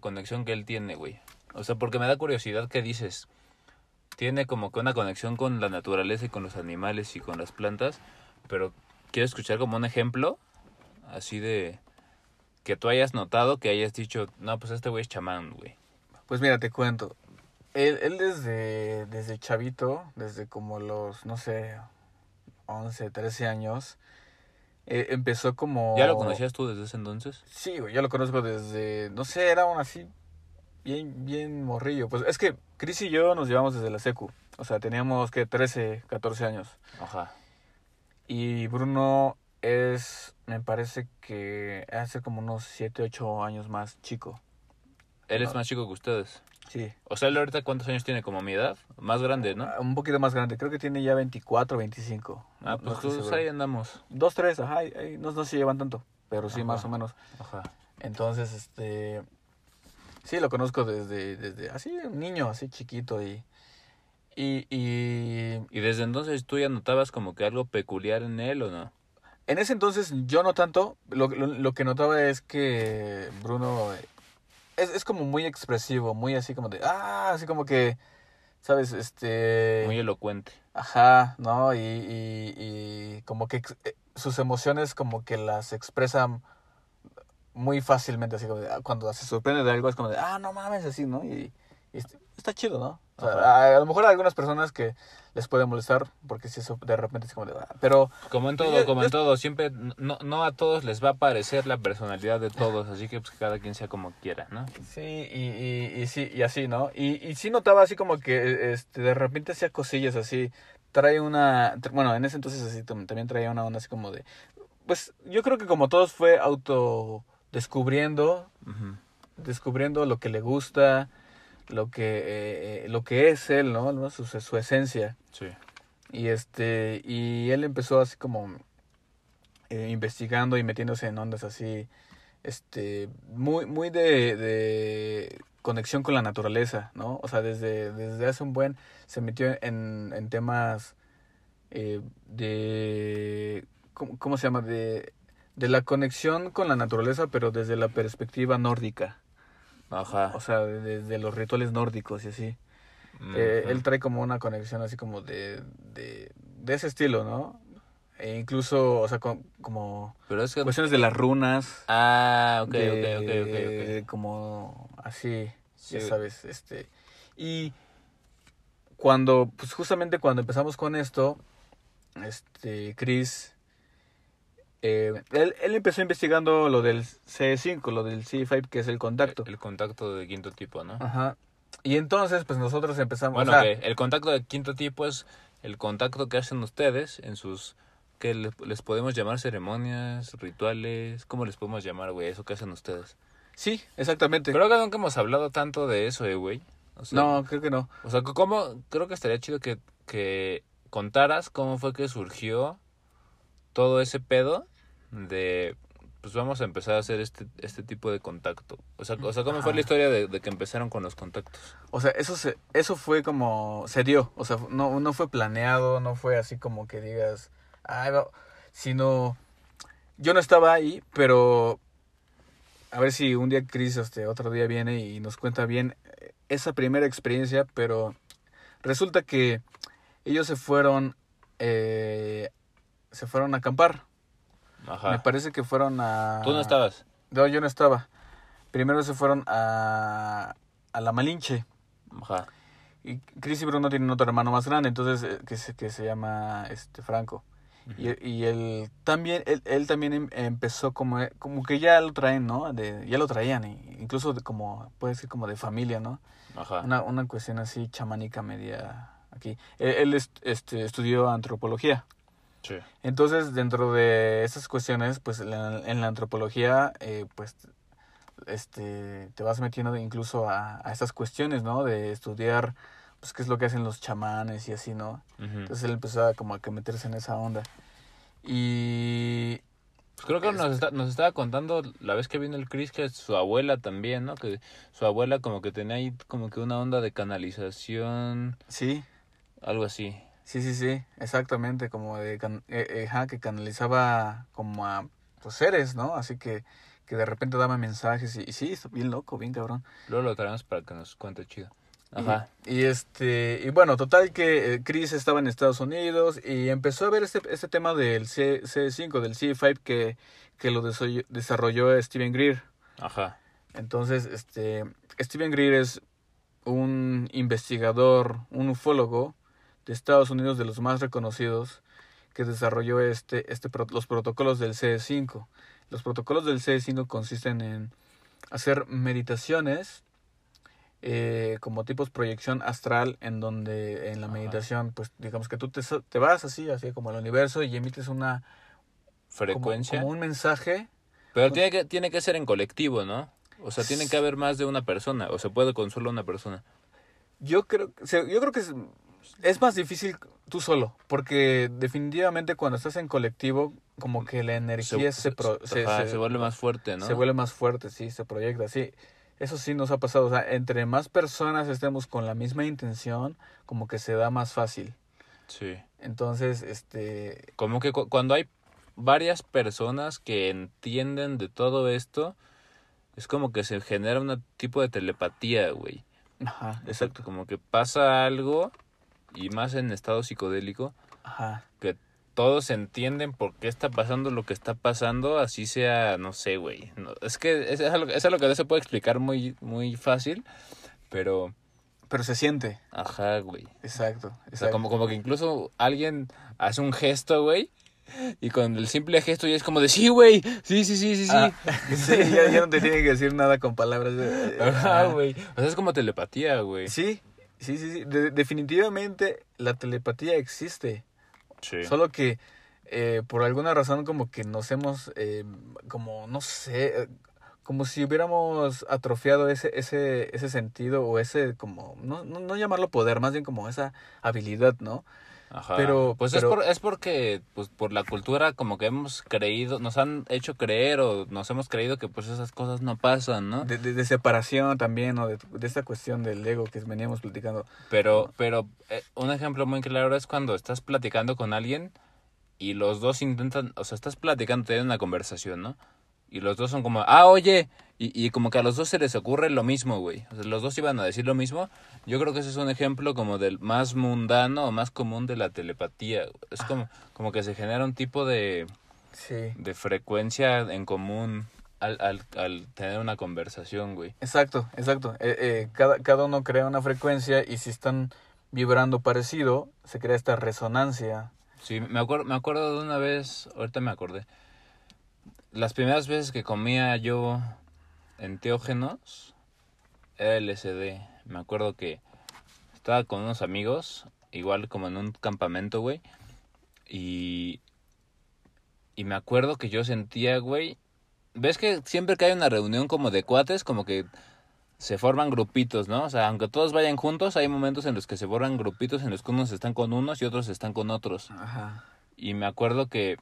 ¿cómo es la conexión que él tiene, güey? O sea, porque me da curiosidad que dices, tiene como que una conexión con la naturaleza y con los animales y con las plantas, pero quiero escuchar como un ejemplo, así de que tú hayas notado, que hayas dicho, no, pues este güey es chamán, güey. Pues mira, te cuento. Él, él desde, desde chavito, desde como los, no sé, 11, 13 años, eh, empezó como... ¿Ya lo conocías tú desde ese entonces? Sí, güey, yo lo conozco desde, no sé, era un así, bien, bien morrillo. Pues es que Chris y yo nos llevamos desde la secu. O sea, teníamos que 13, 14 años. Ajá. Y Bruno es, me parece que hace como unos 7, 8 años más chico. Él es Ah. más chico que ustedes. Sí. O sea, él ahorita cuántos años tiene como mi edad? Más grande, ¿no? Ah, Un poquito más grande, creo que tiene ya 24, 25. Ah, No- no pues seguro. ahí andamos. Dos, tres, ajá, ahí- no, no se llevan tanto, pero sí, Ajá. más o menos. Ajá. Entonces, este, sí, lo conozco desde, desde así, un niño, así chiquito y, y, y ¿Y desde entonces tú ya notabas como que algo peculiar en él o no? en ese entonces yo no tanto, lo, lo, lo que notaba es que Bruno es, es como muy expresivo, muy así como de, ah, así como que, ¿sabes? Este... Muy elocuente. Ajá, ¿no? Y, y, y como que eh, sus emociones como que las expresan muy fácilmente, así como de, ah, cuando se sorprende de algo es como de, ah, no mames, así, ¿no? Y, y est- está chido, ¿no? O sea, a, a lo mejor a algunas personas que les puede molestar, porque si eso de repente es como de, ah, pero Como en todo, como en todo, siempre no, no a todos les va a parecer la personalidad de todos, así que pues cada quien sea como quiera, ¿no? sí, y, y, y sí, y así, ¿no? Y, y sí notaba así como que este, de repente hacía cosillas así, trae una, bueno, en ese entonces así tam- también traía una onda así como de, pues yo creo que como todos fue auto descubriendo descubriendo lo que le gusta, lo que eh, lo que es él, ¿no? ¿no? Su, su esencia. Sí. Y este y él empezó así como eh, investigando y metiéndose en ondas así este muy muy de, de conexión con la naturaleza, ¿no? O sea, desde desde hace un buen se metió en, en temas eh, de ¿cómo, cómo se llama? de de la conexión con la naturaleza, pero desde la perspectiva nórdica. Ajá. O sea, de- desde los rituales nórdicos y así. Eh, él trae como una conexión así como de, de, de ese estilo, ¿no? E incluso, o sea, con- como Pero es que... cuestiones de las runas. Ah, ok, de- ok, ok, ok, ok. Como así, ya sabes, este. Y cuando, pues justamente cuando empezamos con esto, este, Chris, eh, él, él empezó investigando lo del C5, lo del C5, que es el contacto. El contacto de quinto tipo, ¿no? Ajá. Y entonces, pues nosotros empezamos, Bueno, o sea, el contacto de quinto tipo es el contacto que hacen ustedes en sus que le- les podemos llamar ceremonias, rituales, ¿cómo les podemos llamar, güey? Eso que hacen ustedes. sí, exactamente. Creo que nunca hemos hablado tanto de eso, eh, güey. O sea, no, creo que no. O sea, ¿cómo? Creo que estaría chido que, que contaras cómo fue que surgió todo ese pedo de, pues vamos a empezar a hacer este, este tipo de contacto. O sea, o sea ¿cómo fue la historia de, de que empezaron con los contactos? O sea, eso se, eso fue como, se dio, o sea, no, no fue planeado, no fue así como que digas, ay, va", sino, yo no estaba ahí, pero a ver si un día Chris, este, otro día viene y nos cuenta bien eh, esa primera experiencia, pero resulta que ellos se fueron, eh, se fueron a acampar, me parece que fueron a... ¿Tú no estabas? No, yo no estaba. Primero se fueron a, a La Malinche. Ajá. Y Chris y Bruno tienen otro hermano más grande, entonces, eh, que se, que se llama este Franco. Y, y él también, él, él también em- empezó como, como que ya lo traen, ¿no? De, ya lo traían, incluso de como, puede ser como de familia, ¿no? Ajá. Una, una cuestión así chamánica media aquí. Él, él est- este, estudió antropología. Sí. Entonces, dentro de esas cuestiones, pues en la, en la antropología, eh, pues este, te vas metiendo incluso a, a estas cuestiones, ¿no? De estudiar, pues, qué es lo que hacen los chamanes y así, ¿no? Entonces él empezó a como a que meterse en esa onda. Y... Pues creo que nos, está- nos estaba contando la vez que vino el Chris que su abuela también, ¿no? Que su abuela como que tenía ahí como que una onda de canalización, Sí, algo así. Sí, sí, sí, exactamente, como de, eh, eh, ajá, que canalizaba como a, pues, seres, ¿no? Así que, que de repente daba mensajes y, y sí, está bien loco, bien cabrón. Luego lo traemos para que nos cuente chido. Ajá. Y, y este, y bueno, total que eh, Chris estaba en Estados Unidos y empezó a ver este, este tema del C, C5, del C5 que, que lo desarrolló Steven Greer. Ajá. Entonces, este, Steven Greer es un investigador, un ufólogo de Estados Unidos de los más reconocidos que desarrolló este, este, los protocolos del C5. Los protocolos del C5 consisten en hacer meditaciones eh, como tipos proyección astral en donde en la Ajá. meditación pues digamos que tú te, te vas así así como al universo y emites una como- Frecuencia. como un mensaje Pero tiene que, tiene que ser en colectivo, ¿no? O sea, tiene que haber más de una persona. O se puede con solo una persona. Yo creo, yo creo que es, más difícil tú solo, porque definitivamente cuando estás en colectivo, como que la energía se, pro- se, se- vuelve más fuerte, ¿no? se vuelve más fuerte, sí, se proyecta, sí. Eso sí nos ha pasado, o sea, entre más personas estemos con la misma intención, como que se da más fácil. Sí. Entonces, este, Como que cu- cuando hay varias personas que entienden de todo esto, es como que se genera un tipo de telepatía, güey. ajá, exacto, como que pasa algo, y más en estado psicodélico, ajá, que todos entienden por qué está pasando lo que está pasando, así sea, no sé, güey. No, es que es, es algo, es algo que no se puede explicar muy, muy fácil, pero, pero se siente, ajá, güey. exacto, O sea, exacto. como, como que incluso alguien hace un gesto, güey, y con el simple gesto ya es como de, sí, güey, sí, sí, sí, sí, sí. Ah, sí, ya, ya no te tiene que decir nada con palabras. eh, Ajá, güey. O sea, es como telepatía, güey. Sí, sí, sí, sí. De- definitivamente la telepatía existe. Sí. Solo que eh, por alguna razón como que nos hemos, eh, como no sé, como si hubiéramos atrofiado ese, ese, ese sentido o ese como, no, no, no llamarlo poder, más bien como esa habilidad, ¿no? Ajá. pero- pues pero- es, por, es porque, pues por la cultura como que hemos creído, nos han hecho creer o nos hemos creído que pues esas cosas no pasan, ¿no? De, de, de separación también, o de, de esta cuestión del ego que veníamos platicando. Pero, pero eh, un ejemplo muy claro es cuando estás platicando con alguien y los dos intentan, o sea, estás platicando, teniendo una conversación, ¿no? Y los dos son como, ah, oye, y, y como que a los dos se les ocurre lo mismo, güey. O sea, los dos iban a decir lo mismo. Yo creo que ese es un ejemplo como del más mundano o más común de la telepatía. Es como, como que se genera un tipo de, Sí. de frecuencia en común al, al, al tener una conversación, güey. Exacto, exacto. Eh, eh, cada, cada uno crea una frecuencia y si están vibrando parecido, se crea esta resonancia. Sí, me acuerdo, me acuerdo de una vez, ahorita me acordé. Las primeras veces que comía yo enteógenos era LSD. Me acuerdo que estaba con unos amigos, igual como en un campamento, güey. Y, y me acuerdo que yo sentía, güey. ¿Ves que siempre que hay una reunión como de cuates, como que se forman grupitos, ¿no? O sea, aunque todos vayan juntos, hay momentos en los que se forman grupitos en los que unos están con unos y otros están con otros. Ajá. Y me acuerdo que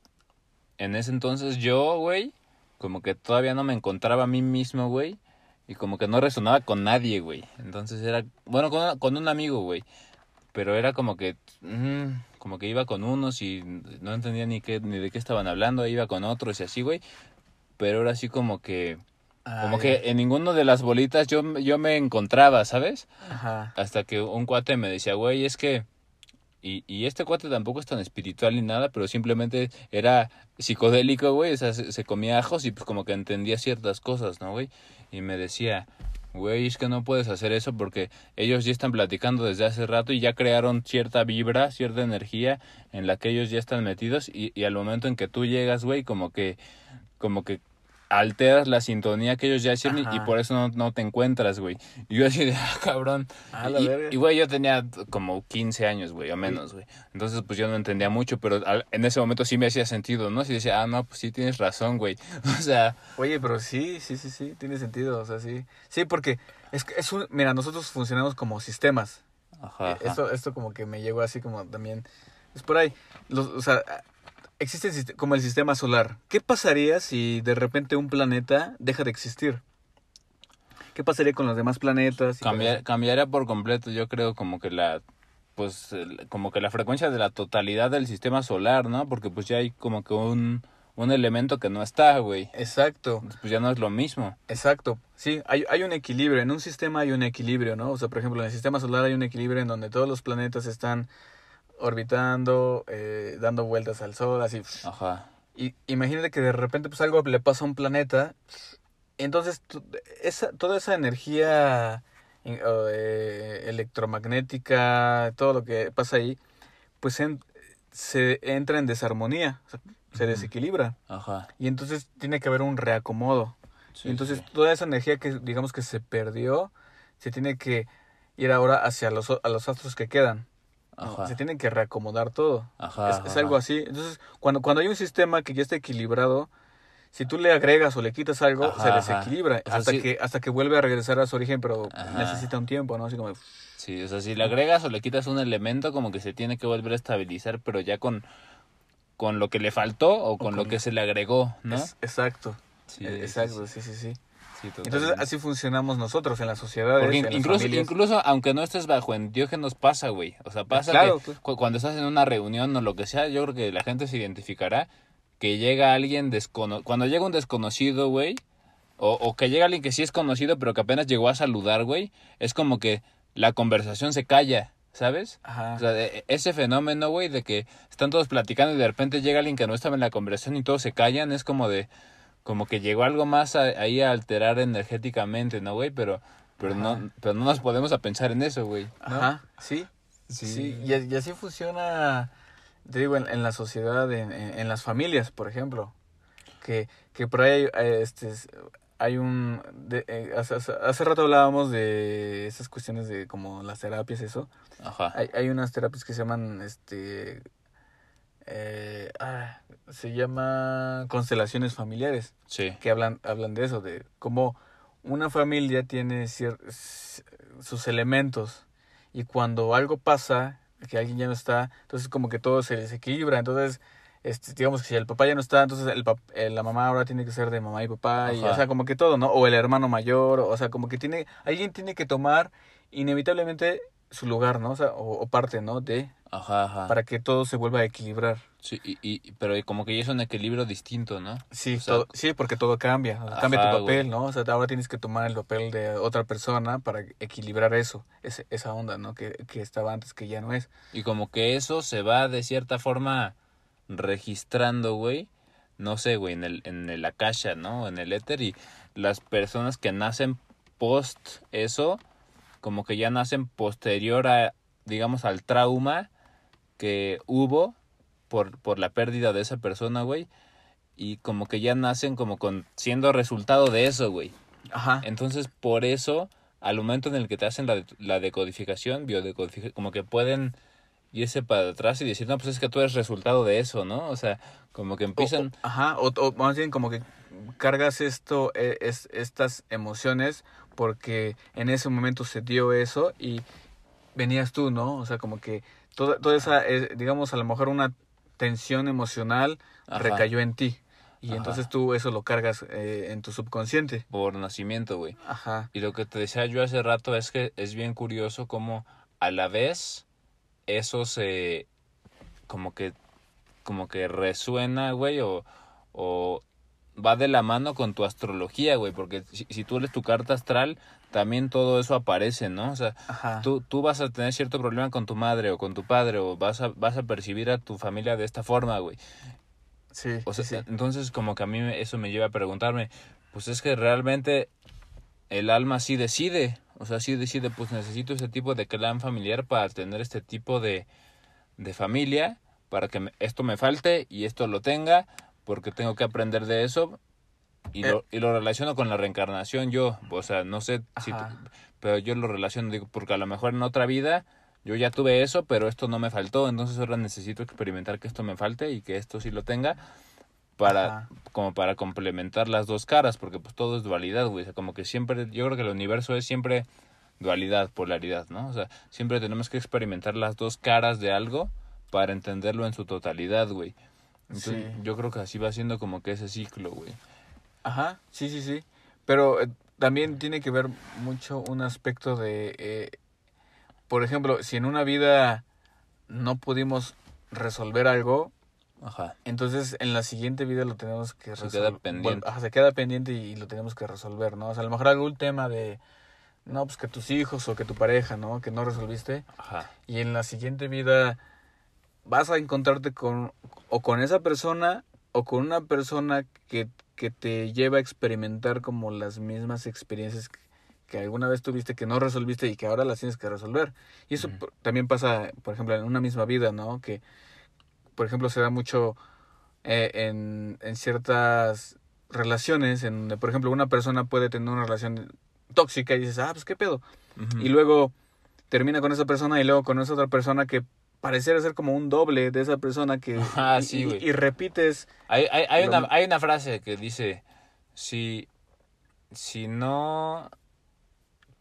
en ese entonces yo, güey, como que todavía no me encontraba a mí mismo, güey. Y como que no resonaba con nadie, güey. Entonces era, bueno, con, con un amigo, güey. Pero era como que, mm, como que iba con unos y no entendía ni qué, ni de qué estaban hablando. Iba con otros y así, güey. Pero era así como que, como que en ninguno de las bolitas yo, yo me encontraba, ¿sabes? Ajá. Hasta que un cuate me decía, güey, es que... Y, y este cuate tampoco es tan espiritual ni nada, pero simplemente era psicodélico, güey. Se comía ajos y pues como que entendía ciertas cosas, ¿no, güey? Y me decía, güey, es que no puedes hacer eso porque ellos ya están platicando desde hace rato y ya crearon cierta vibra, cierta energía en la que ellos ya están metidos y, y al momento en que tú llegas, güey, como que, como que alteras la sintonía que ellos ya hicieron y, por eso no, no te encuentras, güey. Y yo así de, ah, cabrón. A la y, güey, yo tenía como 15 años, güey, o menos, güey. Entonces, pues yo no entendía mucho, pero al- en ese momento sí me hacía sentido, ¿no? Sí decía, ah, no, pues sí tienes razón, güey. O sea, Oye, pero sí, sí, sí, sí, tiene sentido, o sea, sí. Sí, porque es, es un, mira, nosotros funcionamos como sistemas. ajá, Eh, ajá. Esto, esto como que me llegó así como también, es por ahí. Los, o sea, existe como el sistema solar. ¿Qué pasaría si de repente un planeta deja de existir? ¿Qué pasaría con los demás planetas? Cambiar, cambiaría por completo, yo creo, como que la pues como que la frecuencia de la totalidad del sistema solar, ¿no? Porque pues ya hay como que un, un elemento que no está, güey. Exacto, Pues ya no es lo mismo. exacto. Sí, hay, hay un equilibrio. En un sistema hay un equilibrio, ¿no? O sea, por ejemplo, en el sistema solar hay un equilibrio en donde todos los planetas están orbitando, eh, dando vueltas al Sol, así. Ajá. Y imagínate que de repente pues algo le pasa a un planeta. Entonces, esa, toda esa energía eh, eh, electromagnética, todo lo que pasa ahí, pues en- se entra en desarmonía, o sea, se desequilibra. Ajá. Y entonces tiene que haber un reacomodo. Sí, y entonces sí. toda esa energía que digamos que se perdió, se tiene que ir ahora hacia los, a los astros que quedan. Se tiene que reacomodar todo. Ajá. Es, algo así. Entonces, cuando, cuando hay un sistema que ya está equilibrado, si tú le agregas o le quitas algo, Ajá, se desequilibra. O sea, hasta, sí- que, hasta que vuelve a regresar a su origen, pero Ajá. necesita un tiempo, ¿no? Así como... Sí, o sea, si le agregas o le quitas un elemento, como que se tiene que volver a estabilizar, pero ya con, con lo que le faltó o con, lo con- que se le agregó, ¿no? Es- exacto. Sí, exacto, sí, sí, sí, sí. Entonces, así funcionamos nosotros en las sociedades, Porque en incluso, incluso aunque no estés bajo endiógenos pasa, güey. O sea, pasa Claro, que cu- cuando estás en una reunión o lo que sea, yo creo que la gente se identificará que llega alguien desconocido. Cuando llega un desconocido, güey, o, o que llega alguien que sí es conocido, pero que apenas llegó a saludar, güey, es como que la conversación se calla, ¿sabes? Ajá. O sea, de- ese fenómeno, güey, de que están todos platicando y de repente llega alguien que no estaba en la conversación y todos se callan, es como de, como que llegó algo más a- ahí a alterar energéticamente, ¿no, güey? Pero, pero Ajá. no, pero no nos podemos a pensar en eso, güey. ¿no? Ajá, sí. Sí, y, y así funciona, te digo, en, en la sociedad, en, en, en las familias, por ejemplo. Que, que por ahí eh, este, es- hay un... de- eh, hace, hace- hace rato hablábamos de esas cuestiones de como las terapias, eso. Ajá. Hay, hay unas terapias que se llaman, este... eh, ah, se llama constelaciones familiares Sí. que hablan, hablan de eso, de cómo una familia tiene sus elementos y cuando algo pasa, que alguien ya no está, entonces como que todo se desequilibra, entonces este, digamos que si el papá ya no está, entonces el pap- eh, la mamá ahora tiene que ser de mamá y papá, y, o sea, como que todo, ¿no? O el hermano mayor, o sea, como que tiene, alguien tiene que tomar inevitablemente su lugar, ¿no? O sea, o, o parte, ¿no? De, Ajá, ajá. para que todo se vuelva a equilibrar. Sí, y, y, pero como que ya es un equilibrio distinto, ¿no? Sí, O sea, todo, sí, porque todo cambia. Ajá, cambia tu papel, güey. ¿no? O sea, ahora tienes que tomar el papel de otra persona para equilibrar eso, ese, esa onda, ¿no? Que, que estaba antes, que ya no es. Y como que eso se va de cierta forma registrando, güey. No sé, güey, en el, en el Akasha, ¿no? En el éter. Y las personas que nacen post eso, como que ya nacen posterior a, digamos, al trauma que hubo por, por la pérdida de esa persona, güey. Y como que ya nacen como con siendo resultado de eso, güey. Ajá. Entonces, por eso, al momento en el que te hacen la, de- la decodificación, biodecodificación, como que pueden irse para atrás y decir, no, pues es que tú eres resultado de eso, ¿no? O sea, como que O- empiezan... o- ajá, o, o más bien como que cargas esto, eh, es, estas emociones porque en ese momento se dio eso y venías tú, ¿no? O sea, como que toda, toda esa, eh, digamos, a lo mejor una tensión emocional Ajá. recayó en ti. Y Ajá. entonces tú eso lo cargas eh, en tu subconsciente. por nacimiento, güey. Ajá. Y lo que te decía yo hace rato es que es bien curioso como a la vez eso se como que como que resuena, güey, o, o va de la mano con tu astrología, güey, porque si, si tú lees tu carta astral, también todo eso aparece, ¿no? O sea, Ajá. tú, tú vas a tener cierto problema con tu madre o con tu padre o vas a, vas a percibir a tu familia de esta forma, güey. Sí, O sea, sí, entonces como que a mí eso me lleva a preguntarme, pues es que realmente el alma sí decide, o sea, sí decide, pues necesito ese tipo de clan familiar para tener este tipo de, de familia, para que me- esto me falte y esto lo tenga, porque tengo que aprender de eso y, Eh. lo, y lo relaciono con la reencarnación yo, o sea, no sé si, pero yo lo relaciono, digo, porque a lo mejor en otra vida yo ya tuve eso, pero esto no me faltó, entonces ahora necesito experimentar que esto me falte y que esto sí lo tenga para Ajá. como para complementar las dos caras, porque pues todo es dualidad, güey, o sea, como que siempre yo creo que el universo es siempre dualidad, polaridad, ¿no? O sea, siempre tenemos que experimentar las dos caras de algo para entenderlo en su totalidad, güey. Entonces, Sí. yo creo que así va siendo como que ese ciclo, güey. Ajá, sí, sí, sí. Pero eh, también tiene que ver mucho un aspecto de, eh, por ejemplo, si en una vida no pudimos resolver algo, Ajá. Entonces, en la siguiente vida lo tenemos que Se resol- queda pendiente. ajá, se queda pendiente y, lo tenemos que resolver, ¿no? O sea, a lo mejor algún tema de, no, pues que tus hijos o que tu pareja, ¿no? Que no resolviste. Ajá. Y en la siguiente vida vas a encontrarte con, o con esa persona, o con una persona que, que te lleva a experimentar como las mismas experiencias que, que alguna vez tuviste que no resolviste y que ahora las tienes que resolver. Y eso también pasa, por ejemplo, en una misma vida, ¿no? Que, por ejemplo, se da mucho eh, en, en ciertas relaciones, en donde, por ejemplo, una persona puede tener una relación tóxica y dices, ah, pues qué pedo. Y luego termina con esa persona y luego con esa otra persona que pareciera ser como un doble de esa persona que... Ah, sí, y, güey. y repites... Hay, hay, hay, Lo una, hay una frase que dice, si, si no...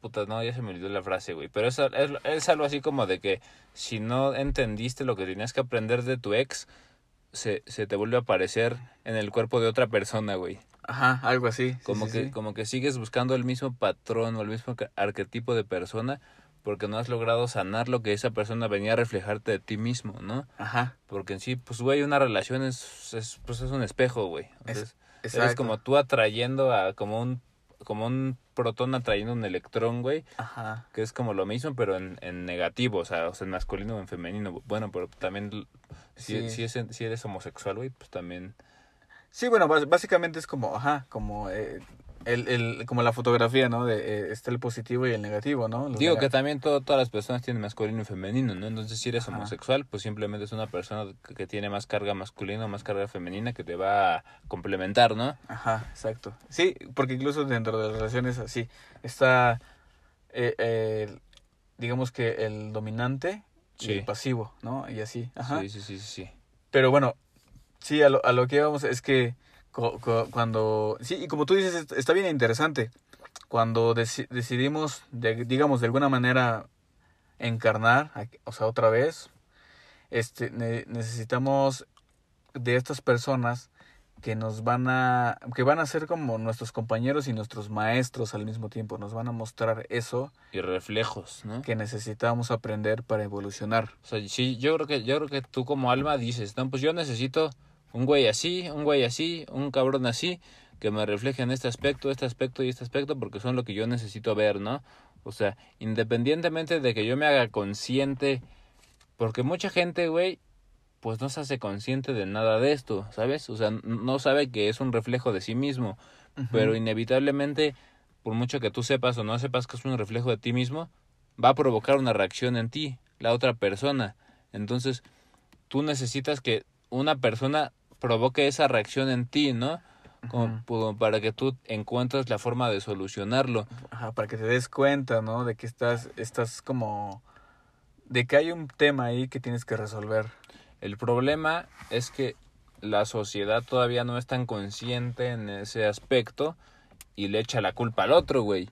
Puta, no, ya se me olvidó la frase, güey. Pero es, es, es algo así como de que si no entendiste lo que tenías que aprender de tu ex, se, se te vuelve a aparecer en el cuerpo de otra persona, güey. Ajá, algo así. sí, Como, sí, que, sí. como que sigues buscando el mismo patrón o el mismo arquetipo de persona porque no has logrado sanar lo que esa persona venía a reflejarte de ti mismo, ¿no? Ajá, Porque en sí, pues, güey, una relación es, es, pues, es un espejo, güey. Entonces, eres como tú atrayendo a, como un, como un protón atrayendo un electrón, güey, Ajá. que es como lo mismo, pero en, en negativo, o sea, o sea, en masculino o en femenino. Bueno, pero también, si, Sí. si, es, si eres homosexual, güey, pues también... Sí, bueno, básicamente es como, ajá, como... eh, el, el, como la fotografía, ¿no? De, eh, está el positivo y el negativo, ¿no? Los Digo que también todo- todas las personas tienen masculino y femenino, ¿no? Entonces, si eres Ajá. homosexual, pues simplemente es una persona que, tiene más carga masculina o más carga femenina que te va a complementar, ¿no? Ajá, exacto. Sí, porque incluso dentro de las relaciones así está, eh, eh, digamos que el dominante y el pasivo, ¿no? Y así. Ajá. Sí, sí, sí, sí. Pero bueno, sí, a lo, a lo que íbamos es que cuando... Sí, y como tú dices, est- está bien interesante. Cuando deci- decidimos, de- digamos, de alguna manera encarnar, o sea, otra vez, este, ne- necesitamos de estas personas que nos van a, que van a ser como nuestros compañeros y nuestros maestros al mismo tiempo, nos van a mostrar eso Y reflejos, ¿no? que necesitamos aprender para evolucionar. O sea, sí, yo creo que, yo creo que tú como alma dices, no, pues yo necesito un güey así, un güey así, un cabrón así, que me refleje en este aspecto, este aspecto y este aspecto, porque son lo que yo necesito ver, ¿no? O sea, independientemente de que yo me haga consciente, porque mucha gente, güey, pues no se hace consciente de nada de esto, ¿sabes? O sea, no sabe que es un reflejo de sí mismo, pero inevitablemente, por mucho que tú sepas o no sepas que es un reflejo de ti mismo, va a provocar una reacción en ti, la otra persona. Entonces, tú necesitas que una persona provoque esa reacción en ti, ¿no? Como, para que tú encuentres la forma de solucionarlo. Ajá, para que te des cuenta, ¿no? De que estás, estás como, de que hay un tema ahí que tienes que resolver. El problema es que la sociedad todavía no es tan consciente en ese aspecto y le echa la culpa al otro, güey.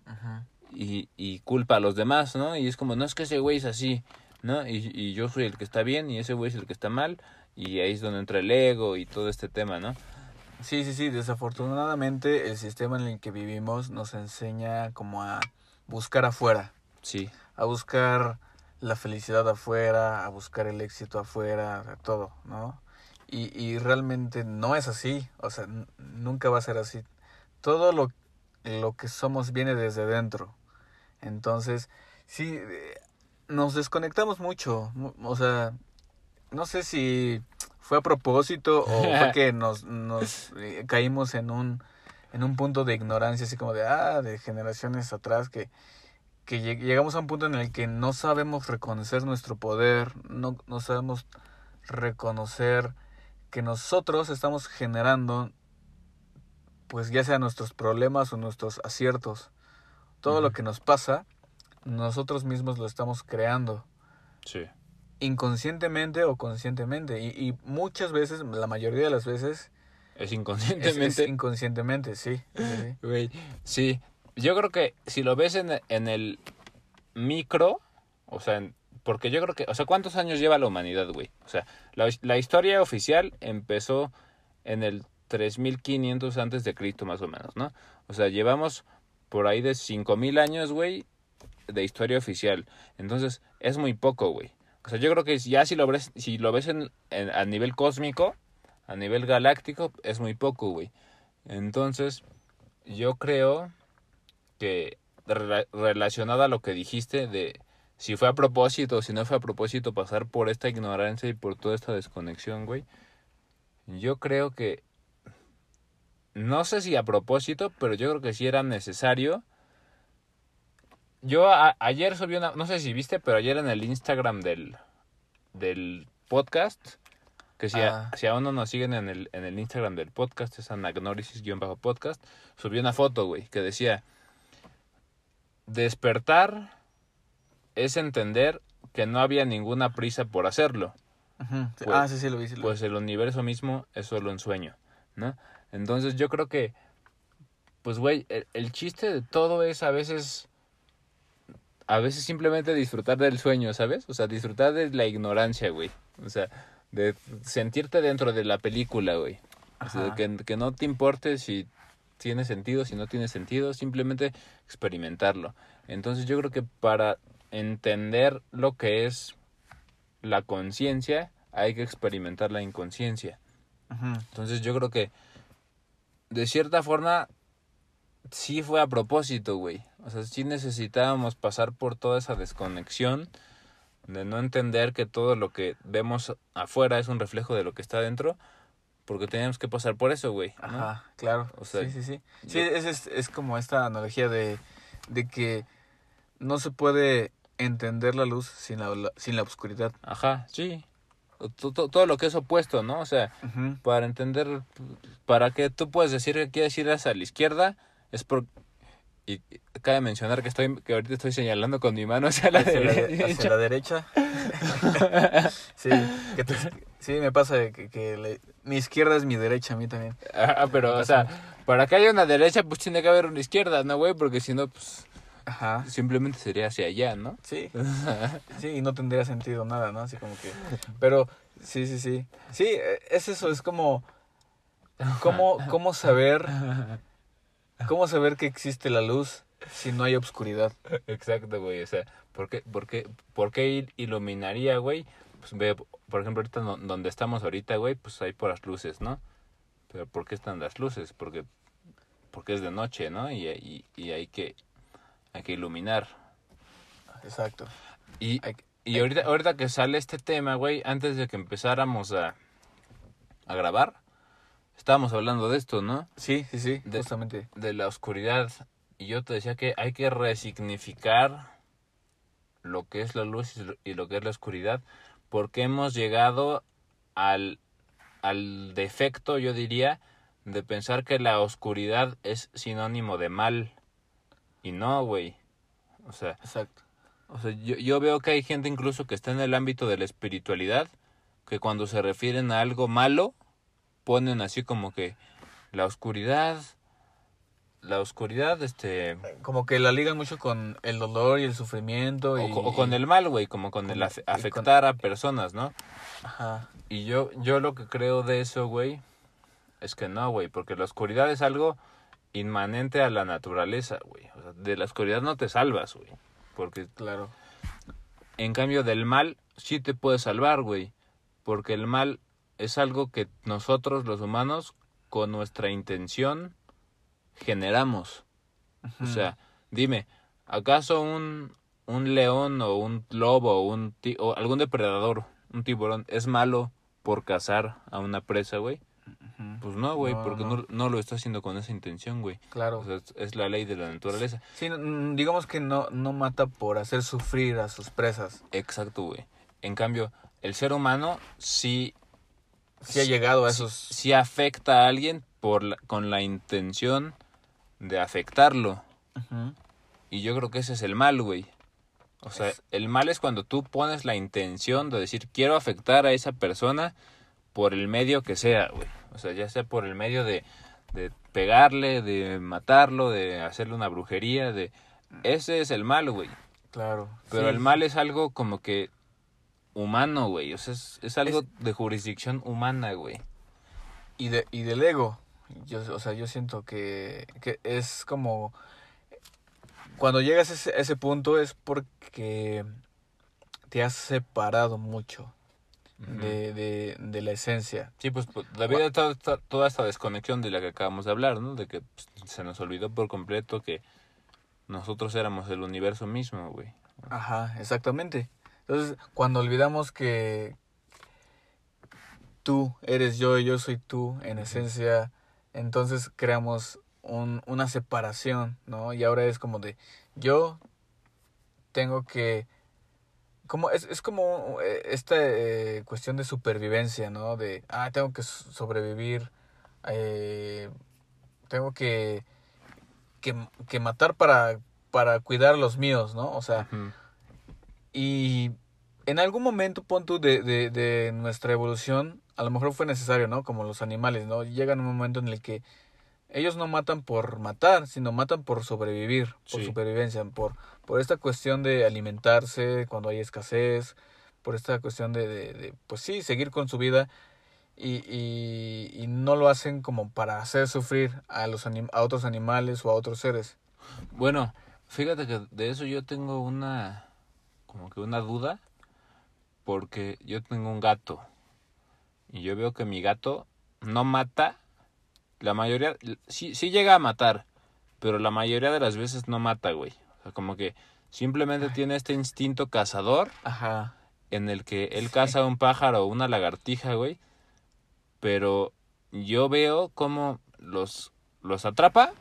y, y culpa a los demás, ¿no? Y es como, no es que ese güey es así, ¿no? Y, y yo soy el que está bien y ese güey es el que está mal y ahí es donde entra el ego y todo este tema, ¿no? Sí, sí, sí, desafortunadamente el sistema en el que vivimos nos enseña como a buscar afuera, Sí, a buscar la felicidad afuera, a buscar el éxito afuera, todo, ¿no? Y, y realmente no es así, o sea, nunca va a ser así. Todo lo, lo que somos viene desde dentro. Entonces, sí, eh, nos desconectamos mucho, mu- o sea, no sé si fue a propósito o fue que nos, nos eh, caímos en un, en un punto de ignorancia, así como de, ah, de generaciones atrás, que, que lleg- llegamos a un punto en el que no sabemos reconocer nuestro poder, no, no sabemos reconocer que nosotros estamos generando, pues ya sea nuestros problemas o nuestros aciertos. Todo lo que nos pasa, nosotros mismos lo estamos creando sí. Inconscientemente o conscientemente. Y, y muchas veces, la mayoría de las veces, Es inconscientemente. es inconscientemente, sí. sí, sí. Güey, sí. Yo creo que si lo ves en, en el micro, o sea, en- porque yo creo que, o sea, ¿cuántos años lleva la humanidad, güey? O sea, la, la historia oficial empezó en el 3500 antes de Cristo, más o menos, ¿no? O sea, llevamos por ahí de 5000 años, güey, de historia oficial. Entonces, es muy poco, güey. O sea, yo creo que ya si lo ves, si lo ves en, a nivel cósmico, a nivel galáctico es muy poco, güey. Entonces, yo creo que rela- relacionado a lo que dijiste de si fue a propósito o si no fue a propósito pasar por esta ignorancia y por toda esta desconexión, güey. Yo creo que no sé si a propósito, pero yo creo que sí era necesario. Yo a- ayer subí una, no sé si viste, pero ayer en el Instagram del, del podcast, que si, a- Ah. si aún no nos siguen en el, en el Instagram del podcast, es anagnorisis-podcast, subí una foto, güey, que decía, despertar es entender que no había ninguna prisa por hacerlo. Pues- ah, sí, sí, lo vi. sí lo vi. pues el universo mismo es solo un sueño, ¿no? Entonces yo creo que, pues güey, el, el chiste de todo es a veces, a veces simplemente disfrutar del sueño, ¿sabes? O sea, disfrutar de la ignorancia, güey. O sea, de sentirte dentro de la película, güey. O sea, que, que no te importe si tiene sentido, si no tiene sentido, simplemente experimentarlo. Entonces yo creo que para entender lo que es la conciencia, hay que experimentar la inconsciencia. Entonces yo creo que de cierta forma sí fue a propósito, güey. O sea, sí necesitábamos pasar por toda esa desconexión de no entender que todo lo que vemos afuera es un reflejo de lo que está dentro, porque teníamos que pasar por eso, güey. ¿no? Ajá, claro. O sea, sí, sí, sí. yo- Sí, es, es, es como esta analogía de, de que no se puede entender la luz sin la, la- sin la oscuridad. Ajá, sí. Todo lo que es opuesto, ¿no? O sea, para entender, para que tú puedas decir que quieres ir hacia la izquierda, es por... Y cabe mencionar que estoy que ahorita estoy señalando con mi mano hacia la hacia, la, de- derecha. hacia la derecha. sí, que te- sí, me pasa que, que le- mi izquierda es mi derecha, a mí también. Ajá, pero, o sea, para que haya una derecha, pues tiene que haber una izquierda, ¿no, güey? Porque si no, pues Ajá. simplemente sería hacia allá, ¿no? Sí, sí, y no tendría sentido nada, ¿no? Así como que... Pero, sí, sí, sí. Sí, eh, es eso, es como... ¿Cómo, cómo saber... ¿Cómo saber que existe la luz si no hay obscuridad? Exacto, güey. O sea, ¿por qué, por qué, por qué il- iluminaría, güey? Pues ve, por ejemplo, ahorita no- donde estamos ahorita, güey, pues hay por las luces, ¿no? Pero ¿por qué están las luces? Porque, porque es de noche, ¿no? Y, y, y hay que, hay que iluminar. Exacto. Y, Hay- y ahorita, ahorita que sale este tema, güey, antes de que empezáramos a, a grabar, estábamos hablando de esto, ¿no? Sí, sí, sí, De- justamente. de la oscuridad. Y yo te decía que hay que resignificar lo que es la luz y lo- que es la oscuridad, porque hemos llegado al, al defecto, yo diría, de pensar que la oscuridad es sinónimo de mal. Y no, güey. O sea, Exacto. o sea yo, yo veo que hay gente incluso que está en el ámbito de la espiritualidad, que cuando se refieren a algo malo, ponen así como que la oscuridad, la oscuridad, este, Como que la ligan mucho con el dolor y el sufrimiento. o, Y, o con el mal, güey, como con el afe- con- afectar a personas, ¿no? Ajá. Y yo, yo lo que creo de eso, güey, es que no, güey, porque la oscuridad es algo inmanente a la naturaleza, güey. O sea, de la oscuridad no te salvas, güey. Porque Claro. En cambio del mal sí te puede salvar, güey. Porque el mal es algo que nosotros los humanos con nuestra intención generamos. O sea, dime, ¿acaso un, un león o un lobo o, un o algún depredador, un tiburón, es malo por cazar a una presa, güey? Pues no, güey, No, porque no. no. No, lo está haciendo con esa intención, güey. Claro. O sea, es, es la ley de la naturaleza. Sí, mm, digamos que no, no mata por hacer sufrir a sus presas. Exacto, güey. En cambio, el ser humano sí Sí ha llegado a esos... sí afecta a alguien por la- con la intención de afectarlo. Y yo creo que ese es el mal, güey. O sea, Es- el mal es cuando tú pones la intención de decir, quiero afectar a esa persona por el medio que sea, güey. O sea, ya sea por el medio de, de pegarle, de matarlo, de hacerle una brujería, de... Ese es el mal, güey. Claro. Pero sí. el mal es algo como que humano, güey. O sea, es, es algo Es- de jurisdicción humana, güey. y, de, y del ego. Yo, o sea, yo siento que, que es como... Cuando llegas a ese, a ese punto es porque te has separado mucho. de, de, de la esencia. Sí, pues pues, debido a toda, esta- toda esta desconexión de la que acabamos de hablar, ¿no? De que pues, se nos olvidó por completo que nosotros éramos el universo mismo, güey. Ajá, exactamente. Entonces, cuando olvidamos que tú eres yo y yo soy tú, en esencia, entonces creamos un, una separación, ¿no? Y ahora es como de, yo tengo que, como, es, es como eh, esta eh, cuestión de supervivencia, ¿no? De, ah, tengo que so- sobrevivir, eh, tengo que, que, que matar para, para cuidar a los míos, ¿no? O sea. Y en algún momento, pon tú, de, de, de nuestra evolución, a lo mejor fue necesario, ¿no? Como los animales, ¿no? Llegan un momento en el que ellos no matan por matar, sino matan por sobrevivir, por Sí. supervivencia, por, por esta cuestión de alimentarse cuando hay escasez, por esta cuestión de, de, de, pues sí, seguir con su vida y, y, y no lo hacen como para hacer sufrir a, los anim- a otros animales o a otros seres. Bueno, fíjate que de eso yo tengo una, como que una duda, porque yo tengo un gato y yo veo que mi gato no mata, la mayoría, sí, sí llega a matar, pero la mayoría de las veces no mata, güey. O sea, como que simplemente tiene este instinto cazador Ajá. en el que él caza un pájaro o una lagartija, güey. Pero yo veo cómo los, los atrapa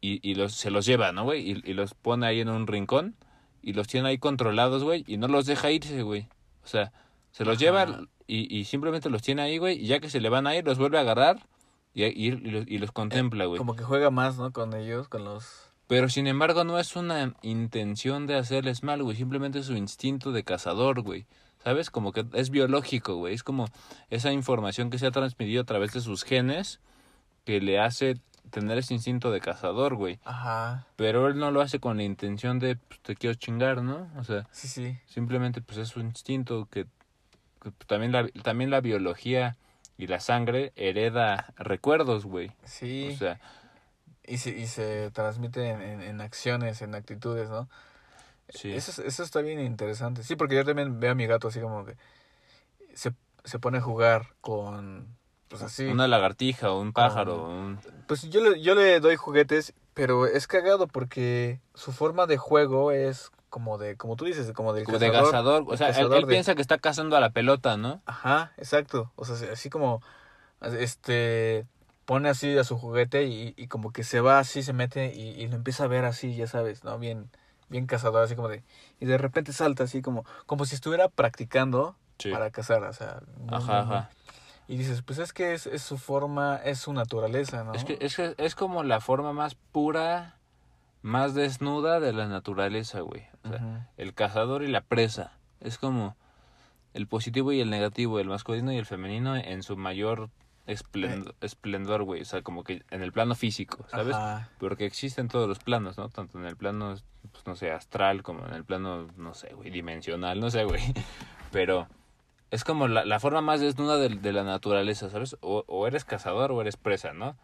y, y los, se los lleva, ¿no, güey? Y, y los pone ahí en un rincón y los tiene ahí controlados, güey, y no los deja irse, güey. O sea, se los Ajá. lleva y, y simplemente los tiene ahí, güey, y ya que se le van a ir, los vuelve a agarrar y, y, y los, y los contempla, güey. Como que juega más, ¿no? Con ellos, con los... Pero sin embargo no es una intención de hacerles mal, güey. Simplemente es su instinto de cazador, güey. ¿Sabes? Como que es biológico, güey. Es como esa información que se ha transmitido a través de sus genes que le hace tener ese instinto de cazador, güey. Ajá. Pero él no lo hace con la intención de, pues, te quiero chingar, ¿no? O sea, Sí, sí. simplemente pues es su instinto que, que también, la, también la biología y la sangre hereda recuerdos, güey. Sí. O sea, y, se, y se transmite en, en, en acciones, en actitudes, ¿no? sí. Eso, es- eso está bien interesante. Sí, porque yo también veo a mi gato así como que se, se pone a jugar con... Pues así. Una lagartija o un pájaro. un- Pues yo le, yo le doy juguetes, pero es cagado porque su forma de juego es como de, como tú dices, como del Como de cazador. cazador. O sea, él, cazador él de- piensa que está cazando a la pelota, ¿no? Ajá, exacto. O sea, así como, este, pone así a su juguete y, y como que se va así, se mete y, y lo empieza a ver así, ya sabes, ¿no? Bien, bien cazador, así como de, y de repente salta así como, como si estuviera practicando Sí. para cazar, o sea. muy, Ajá, muy, muy- ajá. Y dices, pues es que es, es su forma, es su naturaleza, ¿no? Es que, es que es como la forma más pura, más desnuda de la naturaleza, güey. O sea, el cazador y la presa. Es como el positivo y el negativo, el masculino y el femenino en su mayor esplendor, esplendor, güey. O sea, como que en el plano físico, ¿sabes? Ajá. Porque existen todos los planos, ¿no? Tanto en el plano, pues, no sé, astral, como en el plano, no sé, güey, dimensional, no sé, güey. Pero es como la, la forma más desnuda de, de la naturaleza, ¿sabes? O, o eres cazador o eres presa, ¿no?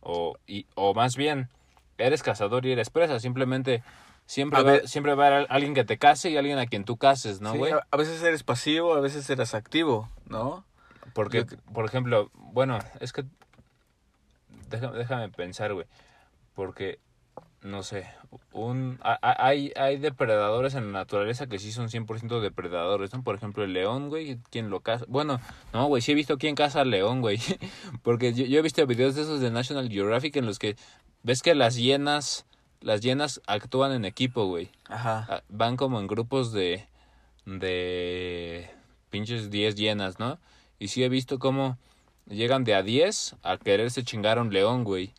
O, y, o más bien, eres cazador y eres presa. Simplemente, siempre, va, siempre va a haber alguien que te case y alguien a quien tú cases, ¿no, Sí, güey? a, a veces eres pasivo, a veces eres activo, ¿no? Porque, Yo por ejemplo, bueno, es que déjame, déjame pensar, güey. Porque, no sé, un hay, hay depredadores en la naturaleza que sí son 100% depredadores, ¿no? Por ejemplo, el león, güey, ¿quién lo caza? Bueno, no, güey, sí he visto quién caza al león, güey. Porque yo, yo he visto videos de esos de National Geographic en los que ves que las hienas, las hienas actúan en equipo, güey. Ajá. Ah, van como en grupos de de pinches 10 llenas, ¿no? Y sí he visto cómo llegan de a 10 a quererse chingar a un león, güey.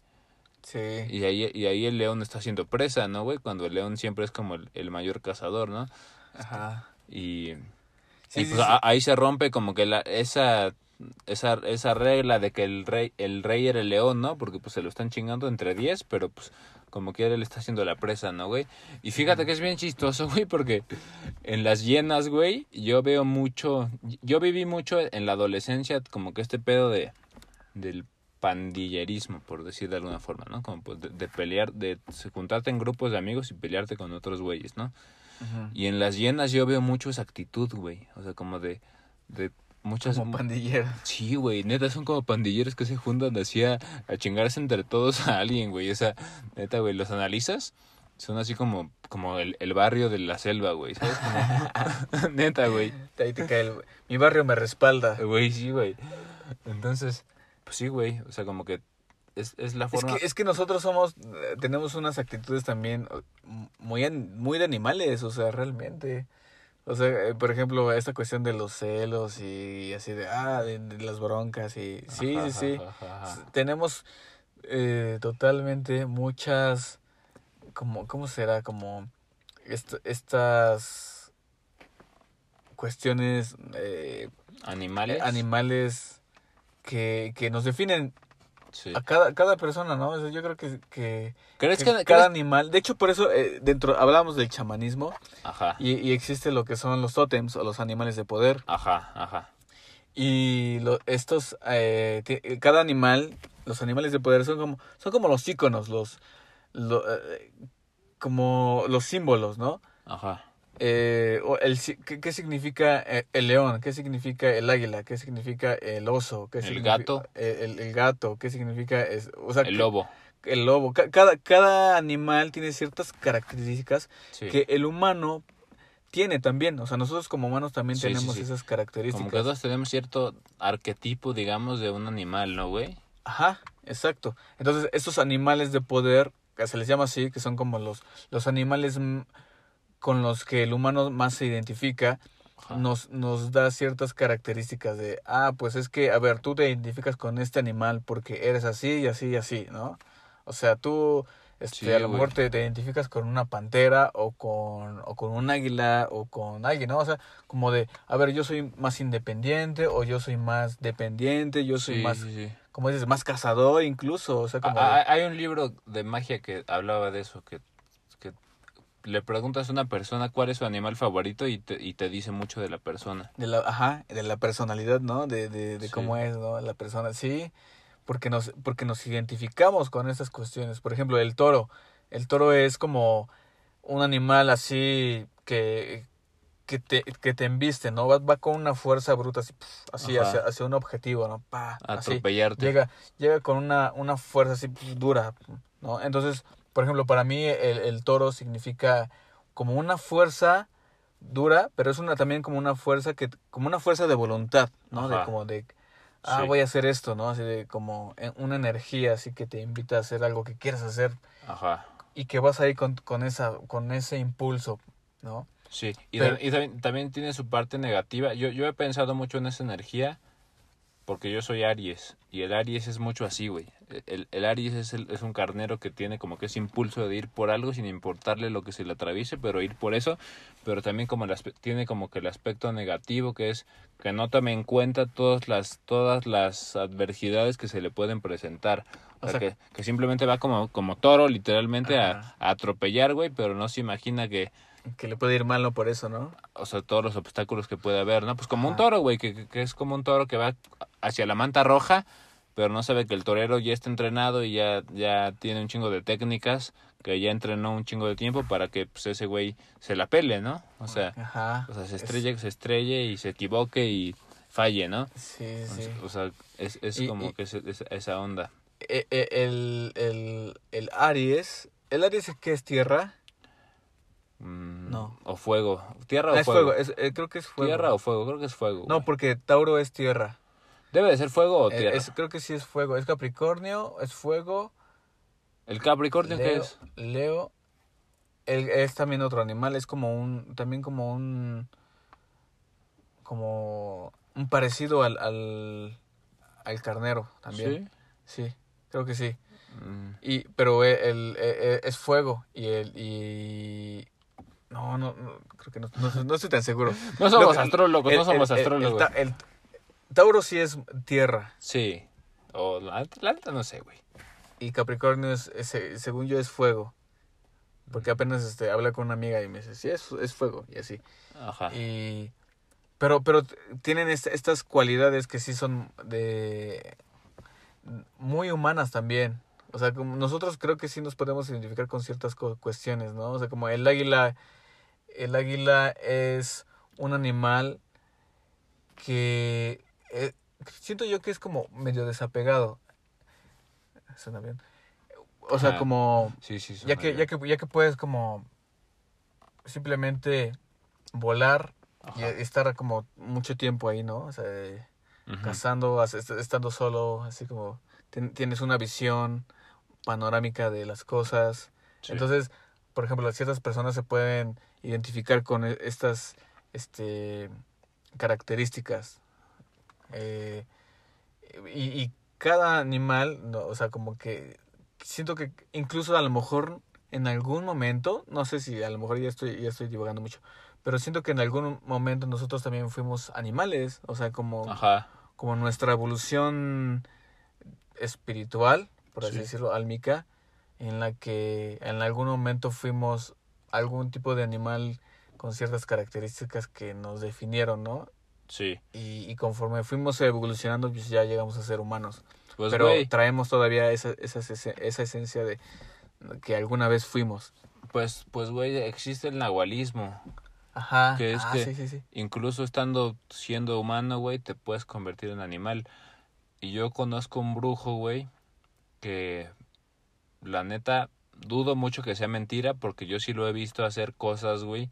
Sí. Y ahí, y ahí el león está siendo presa, ¿no, güey? Cuando el león siempre es como el, el mayor cazador, ¿no? Ajá. Y, Sí, y sí, pues sí. a- ahí se rompe como que la, esa, esa, esa regla de que el rey, el rey era el león, ¿no? Porque pues se lo están chingando entre 10, pero pues como quiera él está haciendo la presa, ¿no, güey? Y fíjate que es bien chistoso, güey, porque en las hienas, güey, yo veo mucho, yo viví mucho en la adolescencia como que este pedo de, del pandillerismo, por decir de alguna forma, ¿no? Como pues de, de pelear, de juntarte en grupos de amigos y pelearte con otros güeyes, ¿no? Y en las hienas yo veo mucho esa actitud, güey. O sea, como de, de muchas... Como pandilleros. Sí, güey, neta, son como pandilleros que se juntan así a, a chingarse entre todos a alguien, güey. O sea, neta, güey, los analizas, son así como, como el, el barrio de la selva, güey, ¿sabes? Como- neta, güey. Ahí te cae el... Mi barrio me respalda. Güey, sí, güey. Entonces, pues sí, güey, o sea, como que es, es la Es forma... que, es que nosotros somos, eh, tenemos unas actitudes también eh, muy, muy de animales, o sea, realmente. O sea, eh, por ejemplo, esta cuestión de los celos y así de, ah, de, de las broncas y... Sí, Ajá, sí, sí. ajá. Tenemos eh, totalmente muchas, como, ¿cómo será? Como est- estas cuestiones eh, Animales. animales que, que nos definen Sí. a cada, cada persona, ¿no? O sea, yo creo que, que, ¿Crees que que, cada crees- animal, de hecho por eso eh, dentro hablamos del chamanismo Ajá, y, y existe lo que son los tótems o los animales de poder ajá, ajá. y lo, estos eh, cada animal, los animales de poder son como son como los íconos, los lo- eh, como los símbolos, ¿no? Ajá. Eh, el, ¿qué, qué significa eh, el león? ¿Qué significa el águila? ¿Qué significa el oso? ¿Qué El significa- gato. El, el- gato. ¿Qué significa? Es, o sea, El lobo. el lobo. Ca- Cada, cada animal tiene ciertas características Sí. que el humano tiene también. O sea, nosotros como humanos también Sí, tenemos sí. esas Como características. que todos tenemos cierto arquetipo, digamos, de un animal, ¿no, güey? Ajá, exacto. Entonces, estos animales de poder, que se les llama así, que son como los, los animales con los que el humano más se identifica, Ajá. nos, nos da ciertas características de, ah, pues es que, a ver, tú te identificas con este animal porque eres así y así y así, ¿no? O sea, tú, este, Sí, a lo mejor te, te identificas con una pantera o con, o con un águila o con alguien, ¿no? O sea, como de, a ver, yo soy más independiente o yo soy más dependiente, yo soy Sí, más, sí, como dices, más cazador incluso, o sea, como... Ah, de- ah, hay un libro de magia que hablaba de eso, que le preguntas a una persona cuál es su animal favorito y te, y te dice mucho de la persona. De la, ajá, de la personalidad, ¿no? De, de, de Sí. cómo es, ¿no? La persona, sí, porque nos, porque nos identificamos con estas cuestiones. Por ejemplo, el toro. El toro es como un animal así que, que, te, que te embiste, ¿no? Va, va con una fuerza bruta, así, pf, así hacia, hacia un objetivo, ¿no? Pa, así. Atropellarte. Llega, llega con una, una fuerza así pf, dura, ¿no? Entonces, por ejemplo, para mí el, el toro significa como una fuerza dura, pero es una también como una fuerza que como una fuerza de voluntad, ¿no? De como de ah, Sí. voy a hacer esto, ¿no? Así de como una energía así que te invita a hacer algo que quieras hacer Ajá. y que vas ahí con, con esa con ese impulso, ¿no? Sí, y, Pero- y también, también tiene su parte negativa. Yo, yo he pensado mucho en esa energía porque yo soy Aries y el Aries es mucho así, güey. El, el Aries es, el- es un carnero que tiene como que ese impulso de ir por algo sin importarle lo que se le atraviese, pero ir por eso. Pero también como el tiene como que el aspecto negativo que es que no tome en cuenta todas las, todas las adversidades que se le pueden presentar. O, sea, que, que simplemente va como, como toro literalmente a, a atropellar, güey, pero no se imagina que Que le puede ir mal no por eso, ¿no? o sea, todos los obstáculos que puede haber, ¿no? Pues como un Ajá. toro, güey, que, que- que es como un toro que va hacia la manta roja, pero no sabe que el torero ya está entrenado y ya, ya tiene un chingo de técnicas, que ya entrenó un chingo de tiempo para que pues, ese güey se la pele, ¿no? O sea, Ajá. o sea se Es- estrelle, se estrelle y se equivoque y falle, ¿no? Sí, sí. O sea, es, es Y- como y- que es- es- esa onda. E- e- el, el, el Aries, ¿el Aries qué es tierra? Mm, No. O fuego. ¿Tierra Ah, o es fuego? fuego, es, eh, creo que es fuego. ¿Tierra o fuego? Creo que es fuego. No, güey. porque Tauro es tierra. ¿Debe de ser fuego o Eh, tierra? es- creo que sí es fuego. Es Capricornio, es fuego. ¿El Capricornio qué es? Leo. El- es también otro animal. Es como un. También como un. Como. Un parecido al. Al, al carnero también. ¿Sí? Sí, creo que sí. Mm, Y, pero el, el- el- es fuego. Y el. Y. No, no, no, creo que no, no, no estoy tan seguro. No somos Lo- astrólogos, el- no somos el- astrólogos. el Tauro sí es tierra. Sí. O la, la neta no sé, güey. Y Capricornio es, es- según yo, es fuego. Porque apenas este, hablé con una amiga y me dice, sí, es, es fuego, y así. Ajá. Y, pero, pero tienen est- estas cualidades que sí son de muy humanas también. O sea, como nosotros creo que sí nos podemos identificar con ciertas cu- cuestiones, ¿no? O sea, como el águila, el águila es un animal que eh, siento yo que es como medio desapegado. Suena bien. O sea, Ajá. como Sí, sí, ya que bien. ya que ya que puedes como simplemente volar y estar como mucho tiempo ahí, ¿no? O sea, eh, cazando, estando solo, así como ten- tienes una visión panorámica de las cosas. Sí. Entonces, por ejemplo, ciertas personas se pueden identificar con e- estas este, características. Eh, y, y cada animal, no, o sea, como que siento que incluso a lo mejor en algún momento, no sé si a lo mejor ya estoy, ya estoy divagando mucho, pero siento que en algún momento nosotros también fuimos animales, o sea, como, Ajá. como nuestra evolución espiritual, por así Sí. decirlo, álmica, en la que en algún momento fuimos algún tipo de animal con ciertas características que nos definieron, ¿no? Sí. Y, y conforme fuimos evolucionando, pues ya llegamos a ser humanos. Pues, Pero traemos todavía esa, esa, esa, esa esencia de que alguna vez fuimos. pues, pues, güey, existe el nahualismo. Ajá. Que es ah, que- sí, sí, sí. Incluso estando siendo humano, güey, te puedes convertir en animal. Y yo conozco un brujo, güey, que la neta dudo mucho que sea mentira porque yo sí lo he visto hacer cosas, güey,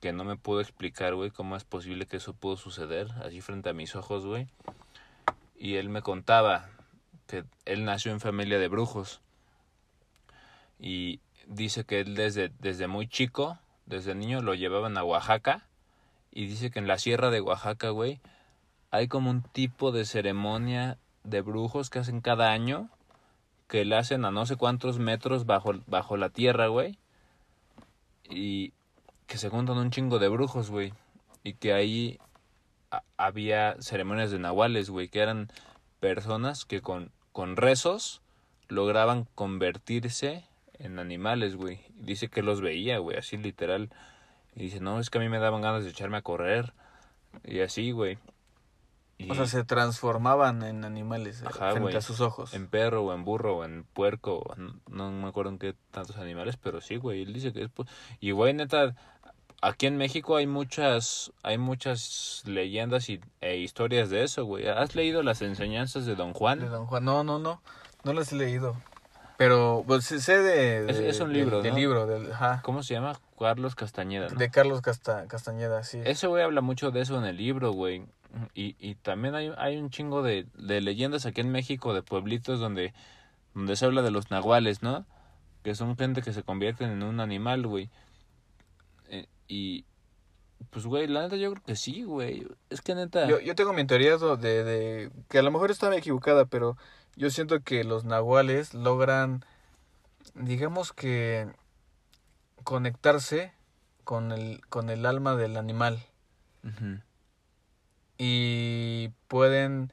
que no me puedo explicar, güey, cómo es posible que eso pudo suceder así frente a mis ojos, güey. Y él me contaba que él nació en familia de brujos. Y dice que él desde, desde muy chico, desde niño, lo llevaban a Oaxaca. Y dice que en la sierra de Oaxaca, güey, hay como un tipo de ceremonia de brujos que hacen cada año. Que le hacen a no sé cuántos metros bajo, bajo la tierra, güey. Y que se juntan un chingo de brujos, güey. Y que ahí había ceremonias de nahuales, güey, que eran personas que con, con rezos lograban convertirse en animales, güey. Dice que los veía, güey, así literal. Y dice, no, es que a mí me daban ganas de echarme a correr. Y así, güey. Y O sea, se transformaban en animales eh, Ajá, frente a sus ojos. en perro o en burro o en puerco, o no me acuerdo en qué tantos animales, pero sí, güey, él dice que después... Y, güey, neta, aquí en México hay muchas, hay muchas leyendas y, e historias de eso, güey. ¿Has leído las enseñanzas de Don De Juan? Don Juan. No, no, no. No las he leído. Pero pues, sé- de, Es- de- es un libro, ¿no? libro, del, ajá, ¿Cómo se llama? Carlos Castañeda, ¿no? de Carlos Casta- Castañeda, sí. Ese güey habla mucho de eso en el libro, güey. Y, y también hay, hay un chingo de, de leyendas aquí en México, de pueblitos donde, donde se habla de los nahuales, ¿no? Que son gente que se convierten en un animal, güey. Eh, y, pues, güey, la neta yo creo que sí, güey. Es que neta... Yo, yo tengo mi teoría de, de que a lo mejor estaba equivocada, pero yo siento que los nahuales logran, digamos que, conectarse con el, con el alma del animal Ujú. Y pueden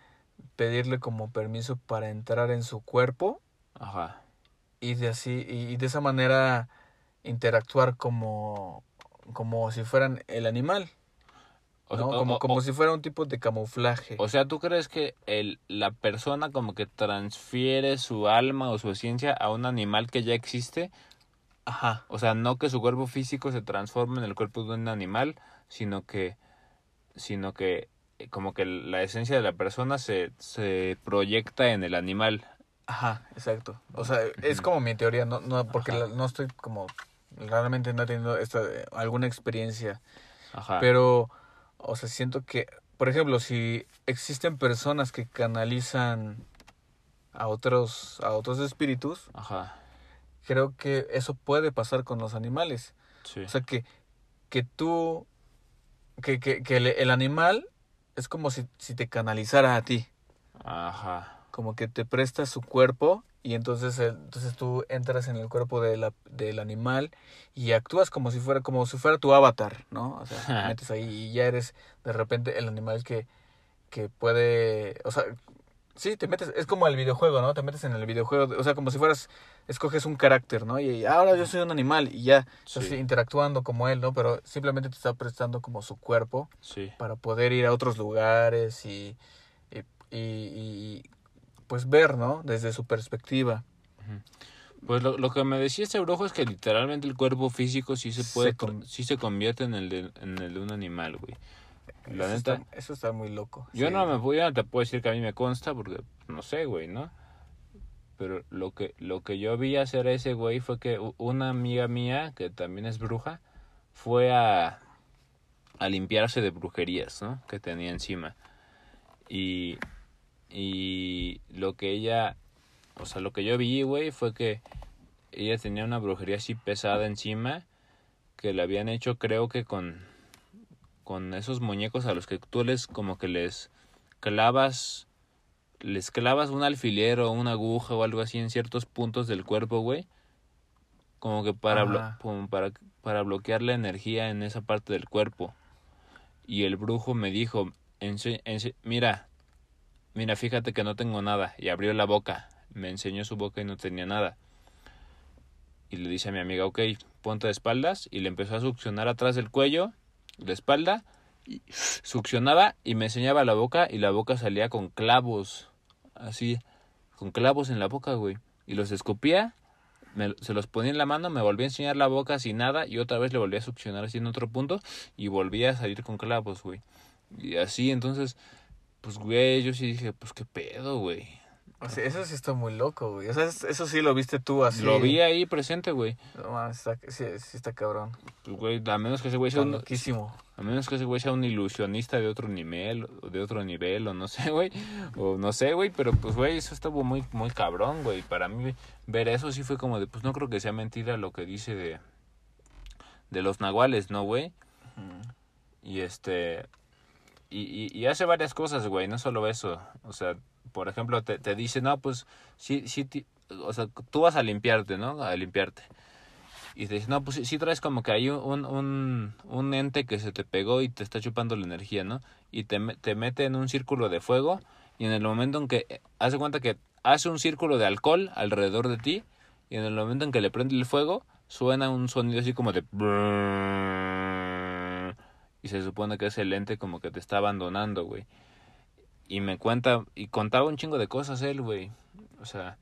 pedirle como permiso para entrar en su cuerpo Ajá. y de así y de esa manera interactuar como como si fueran el animal, O, ¿no? o- como o- como si fuera un tipo de camuflaje. o sea, ¿tú crees que el, la persona como que transfiere su alma o su esencia a un animal que ya existe? Ajá. O sea, no que su cuerpo físico se transforme en el cuerpo de un animal, sino que, sino que como que la esencia de la persona se, se proyecta en el animal. Ajá, exacto. O sea, es como mi teoría, no, no porque la- no estoy como realmente no he tenido esta alguna experiencia, Ajá. pero o sea, siento que por ejemplo, si existen personas que canalizan a otros a otros espíritus, Ajá. creo que eso puede pasar con los animales. Sí. O sea, que que tú que que, que el, el animal es como si si te canalizara a ti. Ajá. como que te presta su cuerpo y entonces el- entonces tú entras en el cuerpo de la, del animal y actúas como si fuera como si fuera tu avatar, ¿no? O sea, te metes ahí y ya eres de repente el animal que que puede, o sea, sí, te metes, es como el videojuego, ¿no? Te metes en el videojuego, o sea, como si fueras escoges un carácter, ¿no? Y ahora yo soy un animal y ya estás interactuando como él, ¿no? Pero simplemente te está prestando como su cuerpo Sí. para poder ir a otros lugares y, y, y- pues ver, ¿no? Desde su perspectiva. Pues lo, lo que me decía este brujo es que literalmente el cuerpo físico sí se puede, sí se convierte en el de, en el de un animal, güey. La eso, neta, está, eso está muy loco. yo sí. no me puedo, yo no te puedo decir que a mí me consta porque no sé, güey, ¿no? Pero lo que lo que yo vi hacer ese güey fue que una amiga mía que también es bruja fue a a limpiarse de brujerías, ¿no? Que tenía encima. Y y lo que ella o sea, lo que yo vi, güey, fue que ella tenía una brujería así pesada encima que le habían hecho creo que con con esos muñecos a los que tú les como que les clavas les clavas un alfiler o una aguja o algo así en ciertos puntos del cuerpo, güey. Como que para blo- Ajá. como para para bloquear la energía en esa parte del cuerpo. Y el brujo me dijo, "Ense- ense- mira, mira, fíjate que no tengo nada. Y abrió la boca. Me enseñó su boca y no tenía nada. Y le dice a mi amiga, ok, ponte de espaldas. Y le empezó a succionar atrás del cuello, la espalda. Y succionaba y me enseñaba la boca. Y la boca salía con clavos. Así, con clavos en la boca, güey. Y los escupía. me- se los ponía en la mano, me volvía a enseñar la boca sin nada. Y otra vez le volvía a succionar así en otro punto. Y volvía a salir con clavos, güey. Y así, entonces, pues, güey, yo sí dije, pues, qué pedo, güey. O sea, eso sí está muy loco, güey. O sea, es- eso sí lo viste tú así. Lo vi ahí presente, güey. No mames, está, sí, sí está cabrón. Pues, güey, a menos que ese güey sea un, loquísimo. a menos que ese güey sea un ilusionista de otro nivel, o de otro nivel, o no sé, güey. O no sé, güey, pero pues, güey, eso estuvo muy, muy cabrón, güey. Para mí, ver eso sí fue como de, pues, no creo que sea mentira lo que dice de, de los nahuales, ¿no, güey? Y este. Y, y, y hace varias cosas, güey, no solo eso. O sea, por ejemplo, te, te dice, no, pues, sí, sí, o sea, tú vas a limpiarte, ¿no? A limpiarte. Y te dice, no, pues sí, traes como que hay un, un, un ente que se te pegó y te está chupando la energía, ¿no? Y te, te mete en un círculo de fuego y en el momento en que, hace cuenta que hace un círculo de alcohol alrededor de ti y en el momento en que le prende el fuego, suena un sonido así como de... Y se supone que es el ente como que te está abandonando, güey. Y me cuenta, y contaba un chingo de cosas él, güey. O sea,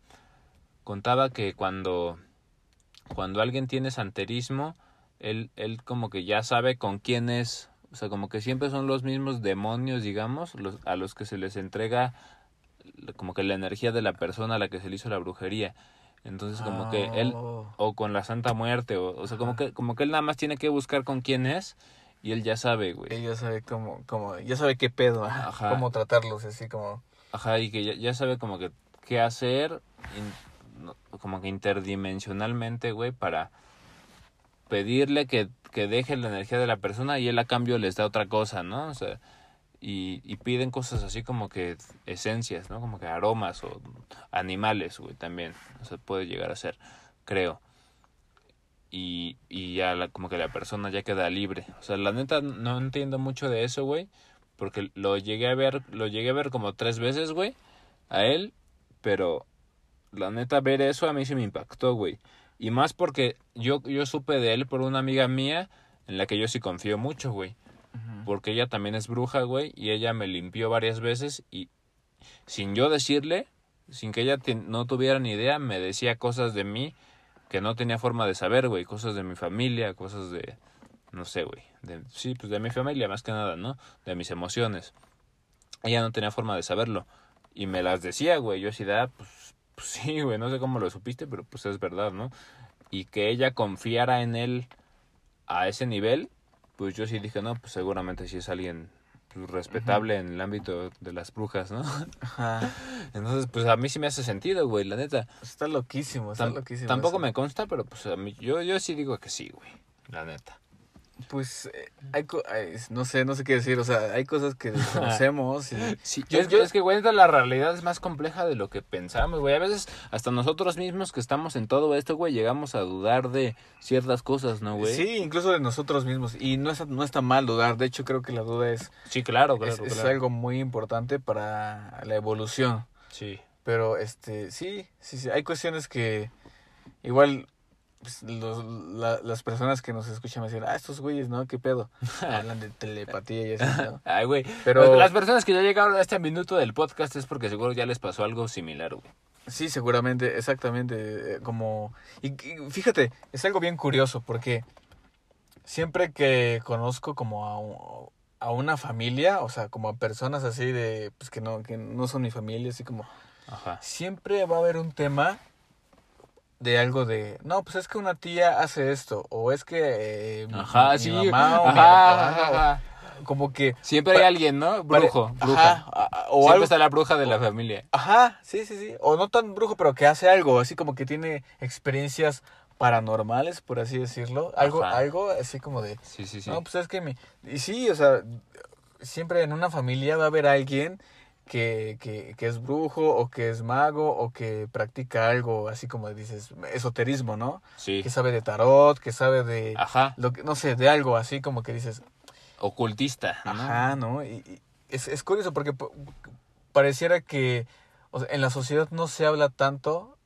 contaba que cuando, cuando alguien tiene santerismo, él, él como que ya sabe con quién es. O sea, como que siempre son los mismos demonios, digamos, los, a los que se les entrega como que la energía de la persona a la que se le hizo la brujería. Entonces como que él, Oh. o con la Santa Muerte, o, o sea, como que, como que él nada más tiene que buscar con quién es y él ya sabe, güey. Ella sabe cómo, cómo, ya sabe qué pedo, Ajá. cómo tratarlos, así como... Ajá, y que ya, ya sabe como que qué hacer, in- no, como que interdimensionalmente, güey, para pedirle que, que deje la energía de la persona y él a cambio les da otra cosa, ¿no? O sea, y, y piden cosas así como que esencias, ¿no? Como que aromas o animales, güey, también. O sea, puede llegar a ser, creo. Y, y ya la- como que la persona ya queda libre. O sea, la neta no entiendo mucho de eso, güey. Porque lo llegué a ver, lo llegué a ver como tres veces, güey. A él. Pero la neta ver eso a mí sí me impactó, güey. Y más porque yo, yo supe de él por una amiga mía en la que yo sí confío mucho, güey. Porque ella también es bruja, güey. Y ella me limpió varias veces y sin yo decirle, sin que ella no tuviera ni idea, me decía cosas de mí que no tenía forma de saber, güey. Cosas de mi familia, cosas de... No sé, güey. De, sí, pues de mi familia más que nada, ¿no? De mis emociones. Ella no tenía forma de saberlo. Y me las decía, güey. Yo así, de, ah, pues, pues sí, güey. No sé cómo lo supiste, pero pues es verdad, ¿no? Y que ella confiara en él a ese nivel, pues yo sí dije, no, pues seguramente sí es alguien respetable en el ámbito de las brujas, ¿no? Ajá. Entonces, pues a mí sí me hace sentido, güey, la neta. Está loquísimo, está Tam- loquísimo. tampoco eso. me consta, pero pues a mí, yo, yo sí digo que sí, güey, la neta. Pues, eh, hay, co- hay- no sé, no sé qué decir, o sea, hay cosas que desconocemos y... Sí, Yo- es, yo- es que, güey, la realidad es más compleja de lo que pensamos, güey. A veces, hasta nosotros mismos que estamos en todo esto, güey, llegamos a dudar de ciertas cosas, ¿no, güey? Sí, incluso de nosotros mismos. Y no, es, no está mal dudar. De hecho, creo que la duda es, Sí, claro, es, claro, es claro. algo muy importante para la evolución. Sí. Pero, este, sí, sí, sí. Hay cuestiones que igual pues, los- la- las personas que nos escuchan me dicen, ah, estos güeyes, ¿no? ¿Qué pedo? Hablan de telepatía y así, ¿no? Ay, güey. Pero- las personas que ya llegaron a este minuto del podcast es porque seguro ya les pasó algo similar, güey. Sí, seguramente, exactamente, eh, como... Y, y fíjate, es algo bien curioso porque siempre que conozco como a un, a una familia, o sea, como a personas así de, pues que no, que no son mi familia, así como, Ajá. siempre va a haber un tema de algo de, no, pues es que una tía hace esto, o es que eh, Ajá, mi sí. mamá o mi ajá, papá, o- ajá. como que... Siempre hay alguien, ¿no? Brujo, bruja. O Siempre algo está la bruja de la familia. Ajá, sí, sí, sí. O no tan brujo, pero que hace algo, así como que tiene experiencias paranormales, por así decirlo. Algo, algo así como de, Sí, sí, sí. no, pues es que mi... Y sí, o sea, siempre en una familia va a haber alguien que, que, que es brujo o que es mago o que practica algo, así como dices, esoterismo, ¿no? sí. Que sabe de tarot, que sabe de... Ajá. Lo que, no sé, de algo así como que dices, Ocultista. ¿no? Ajá, ¿no? Y, y es, es curioso porque po- pareciera que o sea, en la sociedad no se habla tanto,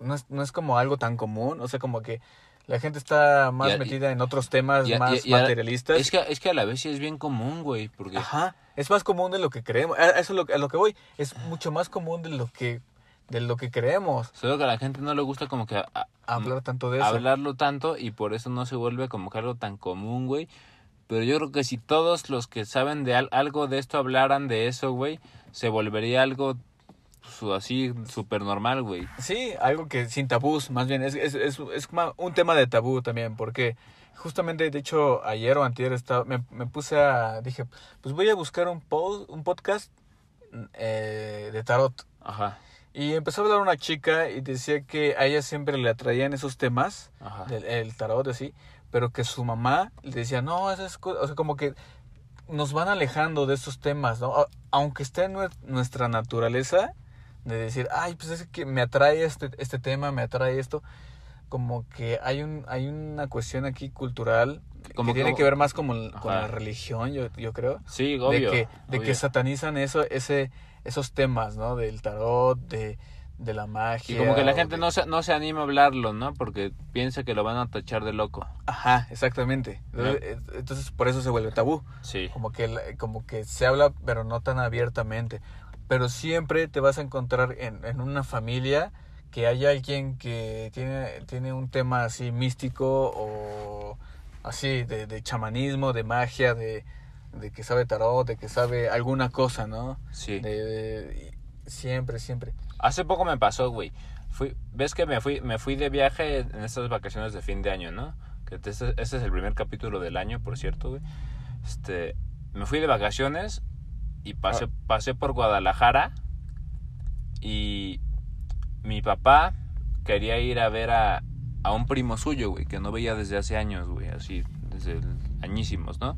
no es, no es como algo tan común, o sea, como que la gente está más y- metida en otros temas y a- más y- materialistas. Es que, es que a la vez sí es bien común, güey, porque... Ajá, es más común de lo que creemos. A eso es lo, a lo que voy, es mucho más común de lo que de lo que creemos Solo que a la gente no le gusta como que hablar tanto de eso. hablarlo tanto y por eso no se vuelve como que algo tan común, güey. Pero yo creo que si todos los que saben de al- algo de esto hablaran de eso, güey, se volvería algo su- así súper normal, güey. Sí, algo que sin tabús, más bien, es, es, es, es un tema de tabú también, porque justamente, de hecho, ayer o antier estaba, me, me puse a, dije, pues voy a buscar un, po- un podcast eh, de tarot. Ajá, Y empezó a hablar una chica y decía que a ella siempre le atraían esos temas, ajá. del el tarot así, pero que su mamá le decía, no, esas cosas, o sea, como que nos van alejando de estos temas, ¿no? Aunque esté en nue- nuestra naturaleza de decir, ay, pues es que me atrae este, este tema, me atrae esto, como que hay un hay una cuestión aquí cultural Como que tiene que ver más como el- con la religión, yo, yo creo, Sí, de obvio. que, de que satanizan eso, ese, esos temas, ¿no? Del tarot, de, de la magia. Y como que la gente de- no se, no se anima a hablarlo, ¿no? Porque piensa que lo van a tachar de loco. Ajá, exactamente. Entonces, eh, entonces, por eso se vuelve tabú. Sí. Como que, como que se habla, pero no tan abiertamente. Pero siempre te vas a encontrar en, en una familia que haya alguien que tiene, tiene un tema así místico o así de, de chamanismo, de magia, de, de que sabe tarot, de que sabe alguna cosa, ¿no? Sí. De, de- siempre, siempre. Hace poco me pasó, güey. Fui, ves que me fui, me fui de viaje en estas vacaciones de fin de año, ¿no? Que este, este es el primer capítulo del año, por cierto, güey. Este, me fui de vacaciones y pasé, pasé por Guadalajara y mi papá quería ir a ver a, a un primo suyo, güey, que no veía desde hace años, güey, así, desde el- añísimos, ¿no?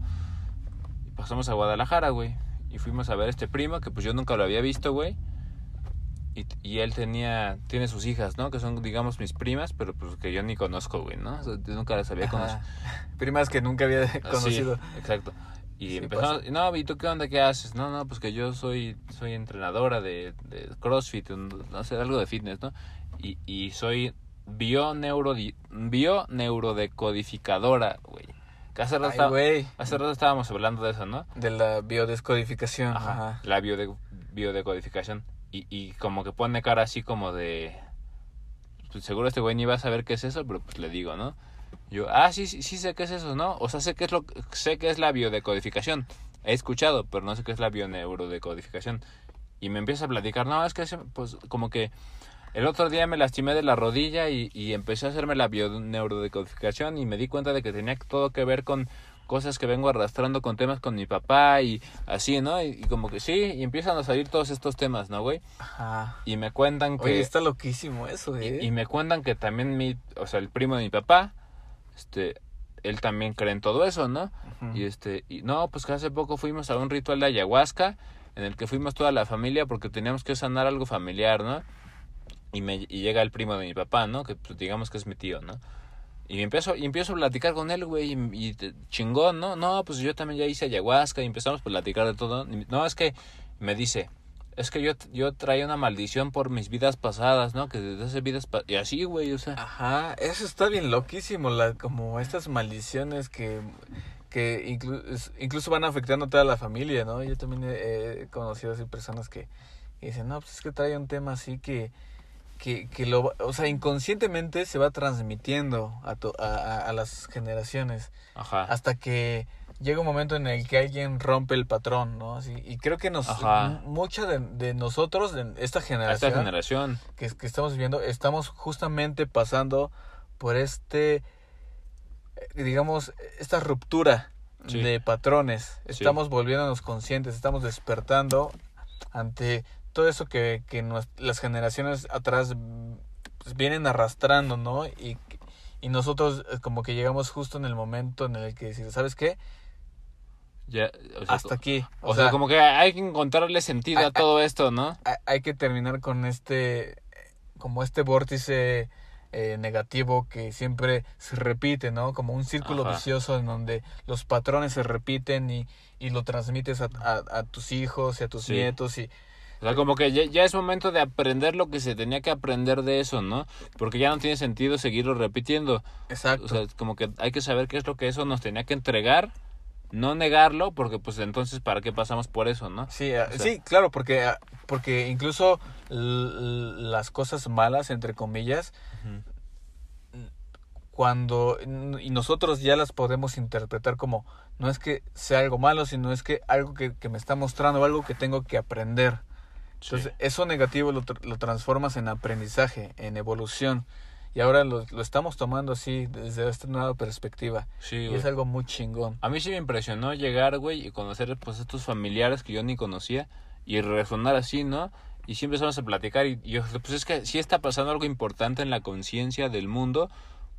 Y pasamos a Guadalajara, güey, y fuimos a ver a este primo que pues yo nunca lo había visto, güey. Y, y él tenía, tiene sus hijas, ¿no? Que son, digamos, mis primas, pero pues que yo ni conozco, güey, ¿no? O sea, yo nunca las había conocido. Primas que nunca había Ah, conocido. Sí, exacto. Y Sí, empezamos, pasa. no, ¿y tú qué onda? ¿Qué haces? No, no, pues que yo soy, soy entrenadora de, de CrossFit, no sé, algo de fitness, ¿no? Y, y soy bio-neuro, bio-neurodecodificadora, güey. Hace rato, Ay, estaba- güey. hace rato estábamos hablando de eso, ¿no? De la biodescodificación. Ajá, Ajá. la biode- biodecodificación. Y, y como que pone cara así como de... Pues seguro este güey ni va a saber qué es eso, pero pues le digo, ¿no? Yo, ah, sí, sí, sí sé qué es eso, ¿no? O sea, sé qué es lo sé qué es la biodecodificación. He escuchado, pero no sé qué es la bioneurodecodificación. Y me empieza a platicar, no, es que pues como que el otro día me lastimé de la rodilla y, y empecé a hacerme la bioneurodecodificación y me di cuenta de que tenía todo que ver con cosas que vengo arrastrando con temas con mi papá y así, ¿no? Y, y como que sí, y empiezan a salir todos estos temas, ¿no, güey? Ajá. Y me cuentan que... Oye, está loquísimo eso, Y, ¿eh? y me cuentan que también mi, o sea, el primo de mi papá, este, él también cree en todo eso, ¿no? Y este, y no, pues que hace poco fuimos a un ritual de ayahuasca en el que fuimos toda la familia porque teníamos que sanar algo familiar, ¿no? Y me y llega el primo de mi papá, ¿no? Que pues, digamos que es mi tío, ¿no? Y empiezo, y empiezo a platicar con él, güey, y, y chingón, ¿no? No, pues yo también ya hice ayahuasca y empezamos a platicar de todo. No, es que me dice, es que yo, yo traía una maldición por mis vidas pasadas, ¿no? Que desde hace vidas... y así, güey, o sea... Ajá, eso está bien loquísimo, la, como estas maldiciones que, que inclu- incluso van afectando a toda la familia, ¿no? Yo también he, he conocido así personas que, que dicen, no, pues es que trae un tema así que, que, que lo, o sea, inconscientemente se va transmitiendo a, to- a, a- a las generaciones Ajá. hasta que llega un momento en el que alguien rompe el patrón, ¿no? Así, y creo que nos, mucha de, de nosotros, de esta generación, esta generación. que, que estamos viviendo, estamos justamente pasando por este, eh, digamos, esta ruptura Sí. de patrones. Sí. Estamos volviéndonos conscientes, estamos despertando ante todo eso que, que nos- las generaciones atrás pues, vienen arrastrando, ¿no? Y, y nosotros eh, como que llegamos justo en el momento en el que decir, ¿sabes qué? Ya, o sea, Hasta aquí. O, sea, como que hay que encontrarle sentido a todo esto, ¿no? hay- hay que terminar con este como este vórtice eh, negativo que siempre se repite, ¿no? Como un círculo Ajá. vicioso en donde los patrones se repiten y, y lo transmites a, a- a tus hijos y a tus Sí. nietos y O sea, como que ya, ya es momento de aprender lo que se tenía que aprender de eso, ¿no? Porque ya no tiene sentido seguirlo repitiendo. exacto. O sea, como que hay que saber qué es lo que eso nos tenía que entregar, no negarlo, porque pues entonces, ¿para qué pasamos por eso, no? Sí, ah, O sea- sí, claro, porque, ah, porque incluso las cosas malas, entre comillas, cuando y nosotros ya las podemos interpretar como no es que sea algo malo, sino es que algo que, que me está mostrando, algo que tengo que aprender. Entonces, eso negativo lo, lo transformas en aprendizaje, en evolución. Y ahora lo, lo estamos tomando así, desde esta nueva perspectiva. Sí, Y güey. es algo muy chingón. A mí sí me impresionó llegar, güey, y conocer pues estos familiares que yo ni conocía y resonar así, ¿no? Y sí empezamos a platicar y, y yo, pues es que sí está pasando algo importante en la conciencia del mundo,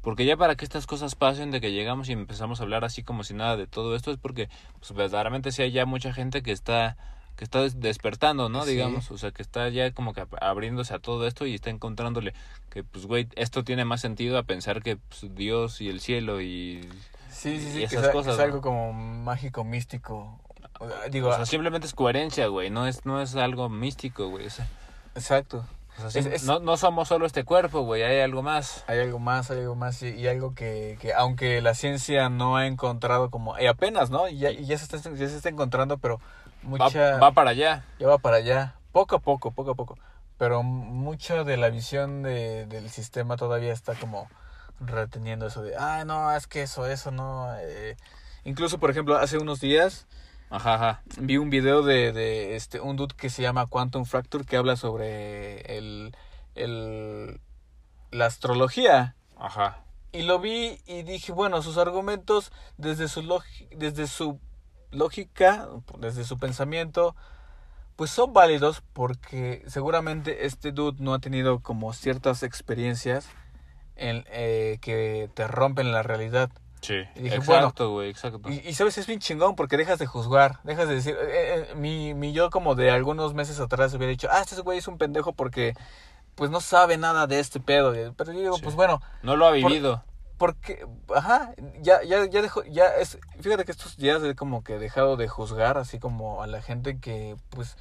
porque ya para que estas cosas pasen, de que llegamos y empezamos a hablar así como si nada de todo esto, es porque pues verdaderamente sí hay ya mucha gente que está que está des- despertando, ¿no? Sí. Digamos, o sea, que está ya como que abriéndose a todo esto y está encontrándole que, pues, güey, esto tiene más sentido a pensar que pues, Dios y el cielo y Sí, sí, sí, que cosas, es ¿no? algo como mágico, místico. O sea, Digo, O ah, sea, simplemente es coherencia, güey. No es, no es algo místico, güey. O sea, exacto. o sea, Es- sim- es- No, no somos solo este cuerpo, güey. Hay algo más. Hay algo más, hay algo más y, y algo que, que aunque la ciencia no ha encontrado como, y apenas, ¿no? Y ya, y ya, se está, ya se está encontrando, pero mucha... va para allá. ya va para allá, poco a poco, poco a poco. Pero mucha de la visión de, del sistema todavía está como reteniendo eso de, ah, no, es que eso, eso no. eh". Incluso, por ejemplo, hace unos días Ajá, ajá. vi un video de, de este, un dude que se llama Quantum Fracture que habla sobre el, el, la astrología. Ajá. Y lo vi y dije, bueno, sus argumentos desde su, desde su lógica, desde su pensamiento, pues son válidos porque seguramente este dude no ha tenido como ciertas experiencias en, eh, que te rompen la realidad. Sí. Y dije, exacto, güey, exacto. Y, y sabes, es bien chingón porque dejas de juzgar, dejas de decir, eh, eh, mi, mi yo como de algunos meses atrás hubiera dicho, ah, este güey es un pendejo porque pues no sabe nada de este pedo. Pero yo digo, Sí. pues bueno, No lo ha por- vivido. Porque, ajá, ya, ya, ya dejó, ya es, fíjate que estos días he como que dejado de juzgar así como a la gente que pues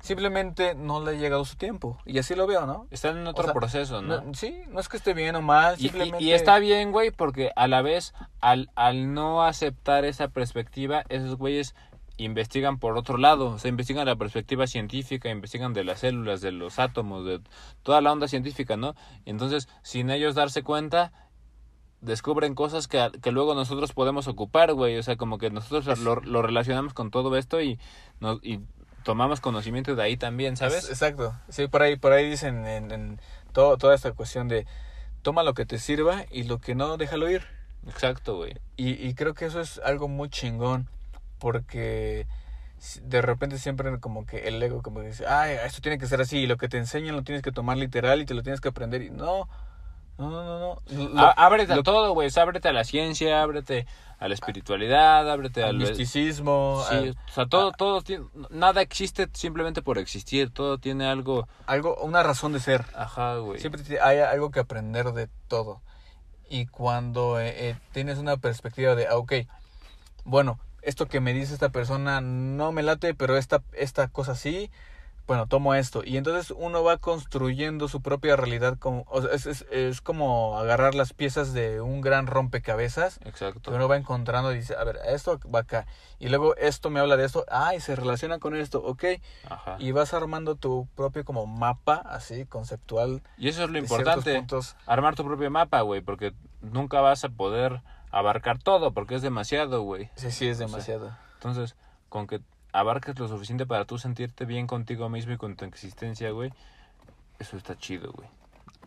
simplemente no le ha llegado su tiempo. Y así lo veo, ¿no? Están en otro sea, proceso, ¿no? No, sí, no es que esté bien o mal, Y, y- simplemente... y está bien, güey, porque a la vez, al, al no aceptar esa perspectiva, esos güeyes investigan por otro lado, o sea, investigan la perspectiva científica, investigan de las células, de los átomos, de toda la onda científica, ¿no? Entonces, sin ellos darse cuenta, descubren cosas que, que luego nosotros podemos ocupar, güey, o sea, como que nosotros lo, lo relacionamos con todo esto y, nos, y tomamos conocimiento de ahí también, ¿sabes? Es- Exacto. Sí, por ahí, por ahí dicen en, en todo, toda esta cuestión de toma lo que te sirva y lo que no, déjalo ir. Exacto, güey. Y, y creo que eso es algo muy chingón porque de repente siempre como que el ego como que dice, ay, esto tiene que ser así y lo que te enseñan lo tienes que tomar literal y te lo tienes que aprender y no, no, no, no, no. Lo- ábrete a lo- todo, güey, ábrete a la ciencia, ábrete a la espiritualidad, ábrete al al... misticismo, Sí, a- o sea, todo, todo, tiene- nada existe simplemente por existir, todo tiene algo, algo, una razón de ser. ajá, güey. Siempre hay algo que aprender de todo. Y cuando eh, eh, tienes una perspectiva de, ah, ok, bueno, esto que me dice esta persona no me late, pero esta, esta cosa sí, bueno, tomo esto. Y entonces uno va construyendo su propia realidad. Como, o sea, es, es, es como agarrar las piezas de un gran rompecabezas que Exacto. uno va encontrando y dice, a ver, esto va acá. Y luego esto me habla de esto, ah, y se relaciona con esto, ok. Ajá. Y vas armando tu propio como mapa, así, conceptual Y eso es lo importante, armar tu propio mapa, güey, porque nunca vas a poder abarcar todo, porque es demasiado, güey. Sí, sí, es demasiado. Entonces, con que abarques lo suficiente para tú sentirte bien contigo mismo y con tu existencia, güey, eso está chido, güey.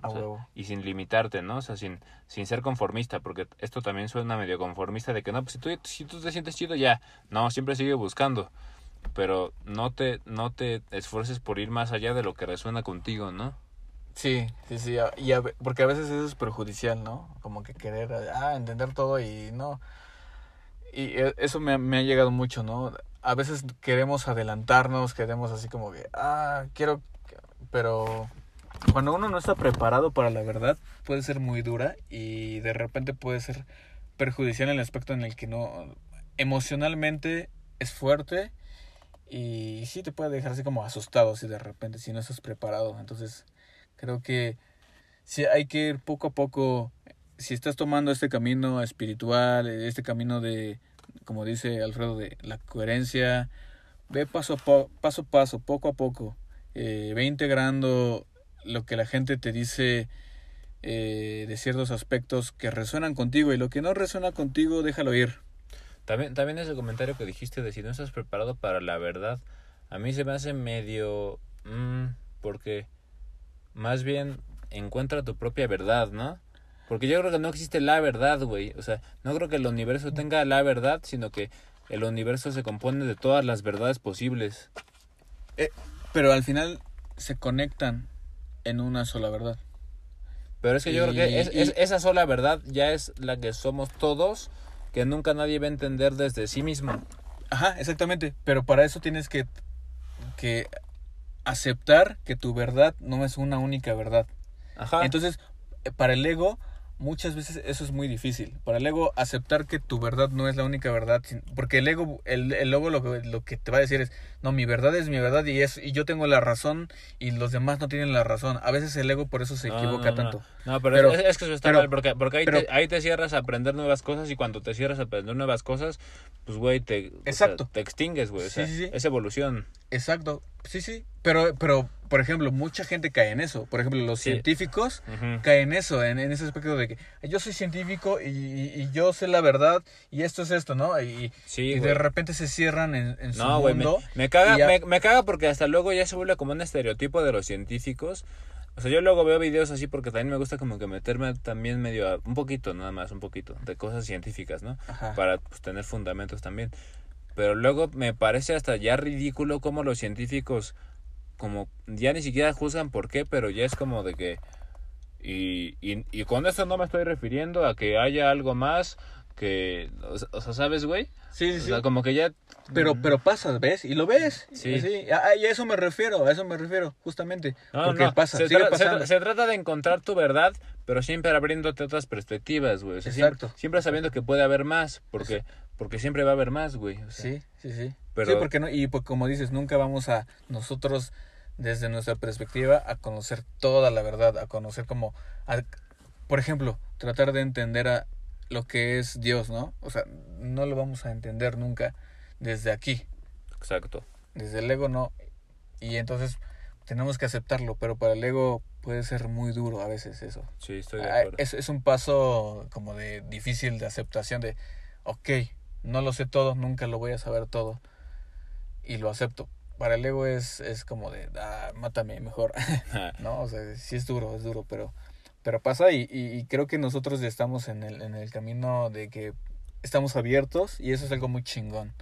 A O sea, huevo. y sin limitarte, ¿no? O sea, sin, sin ser conformista, porque esto también suena medio conformista de que no, pues si tú, si tú te sientes chido ya, no, siempre sigue buscando, pero no te, no te esfuerces por ir más allá de lo que resuena contigo, ¿no? Sí, sí, sí. Y a porque a veces eso es perjudicial, ¿no? Como que querer, ah, entender todo y no. Y e- eso me, me ha llegado mucho, ¿no? A veces queremos adelantarnos, queremos así como que, ah, quiero, pero cuando uno no está preparado para la verdad, puede ser muy dura y de repente puede ser perjudicial en el aspecto en el que no, emocionalmente es fuerte y sí te puede dejar así como asustado si de repente, si no estás preparado. Entonces, creo que sí hay que ir poco a poco, si estás tomando este camino espiritual, este camino de, como dice Alfredo, de la coherencia, ve paso a paso, paso, poco a poco, eh, ve integrando lo que la gente te dice eh, de ciertos aspectos que resuenan contigo y lo que no resuena contigo, déjalo ir. También, también ese comentario que dijiste de si no estás preparado para la verdad, a mí se me hace medio... mm, porque más bien encuentra tu propia verdad, ¿no? Porque yo creo que no existe la verdad, güey. O sea, no creo que el universo tenga la verdad, sino que el universo se compone de todas las verdades posibles. Pero al final se conectan en una sola verdad. Pero es que yo Y- creo que es, y- es- esa sola verdad ya es la que somos todos, que nunca nadie va a entender desde sí mismo. Ajá, exactamente. Pero para eso tienes que, que aceptar que tu verdad no es una única verdad. Ajá. Entonces, eh, para el ego, muchas veces eso es muy difícil. Para el ego, aceptar que tu verdad no es la única verdad. Porque el ego, el, el ego lo, que- lo que te va a decir es, no, mi verdad es mi verdad y, es, y yo tengo la razón y los demás no tienen la razón. A veces el ego por eso se No, equivoca no, no. tanto. No, pero, Pero- es, es que eso está pero- mal, porque, porque ahí, pero- te, ahí te cierras a aprender nuevas cosas y cuando te cierras a aprender nuevas cosas, pues, güey, te, o sea, Exacto. te extingues, güey. O Sí, sea, sí, sí. Es evolución. Exacto, sí, sí. Pero, pero, por ejemplo, mucha gente cae en eso. Por ejemplo, los Sí. científicos caen en eso, en, en ese aspecto de que yo soy científico y, y- y yo sé la verdad y esto es esto, ¿no? Y, Sí, y de repente se cierran en, en su No, güey, me, mundo. me caga, ya- me, me caga porque hasta luego ya se vuelve como un estereotipo de los científicos. O sea, yo luego veo videos así porque también me gusta como que meterme también medio, a- un poquito, nada más, un poquito, de cosas científicas, ¿no? Ajá. Para pues, tener fundamentos también. Pero luego me parece hasta ya ridículo como los científicos, como ya ni siquiera juzgan por qué, pero ya es como de que... Y, y, y con esto no me estoy refiriendo a que haya algo más que... O sea, ¿sabes, güey? Sí, sí, O sí. sea, como que ya... Pero, pero pasa, ¿ves? Y lo ves. Sí. Sí. A, y a eso me refiero, a eso me refiero, justamente. No, porque no, pasa, se, sigue tra- se pasando. tra- se trata de encontrar tu verdad, pero siempre abriéndote otras perspectivas, güey. O sea, siempre, Exacto. siempre sabiendo que puede haber más, porque, porque siempre va a haber más, güey. O sea, Sí, sí, sí. Pero- Sí, porque no, y pues, como dices, nunca vamos a nosotros, desde nuestra perspectiva, a conocer toda la verdad, a conocer como, a- por ejemplo, tratar de entender a lo que es Dios, ¿no? O sea, no lo vamos a entender nunca desde aquí, Exacto. desde el ego no. Y entonces tenemos que aceptarlo, pero para el ego puede ser muy duro a veces eso. Sí, estoy de Ah, acuerdo. Es, es un paso como de difícil de aceptación de, ok, no lo sé todo, nunca lo voy a saber todo y lo acepto. Para el ego es, es como de, ah, mátame mejor, ¿no? O sea, sí es duro, es duro, pero, pero pasa y, y, y creo que nosotros estamos en el, en el camino de que estamos abiertos y eso es algo muy chingón.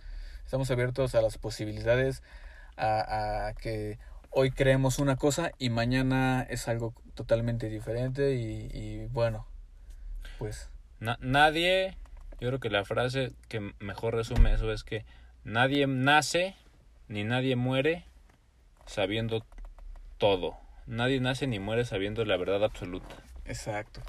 Estamos abiertos a las posibilidades, a, a que hoy creemos una cosa y mañana es algo totalmente diferente y, y bueno, pues Na- nadie, yo creo que la frase que mejor resume eso es que nadie nace ni nadie muere sabiendo todo. Nadie nace ni muere sabiendo la verdad absoluta. exacto.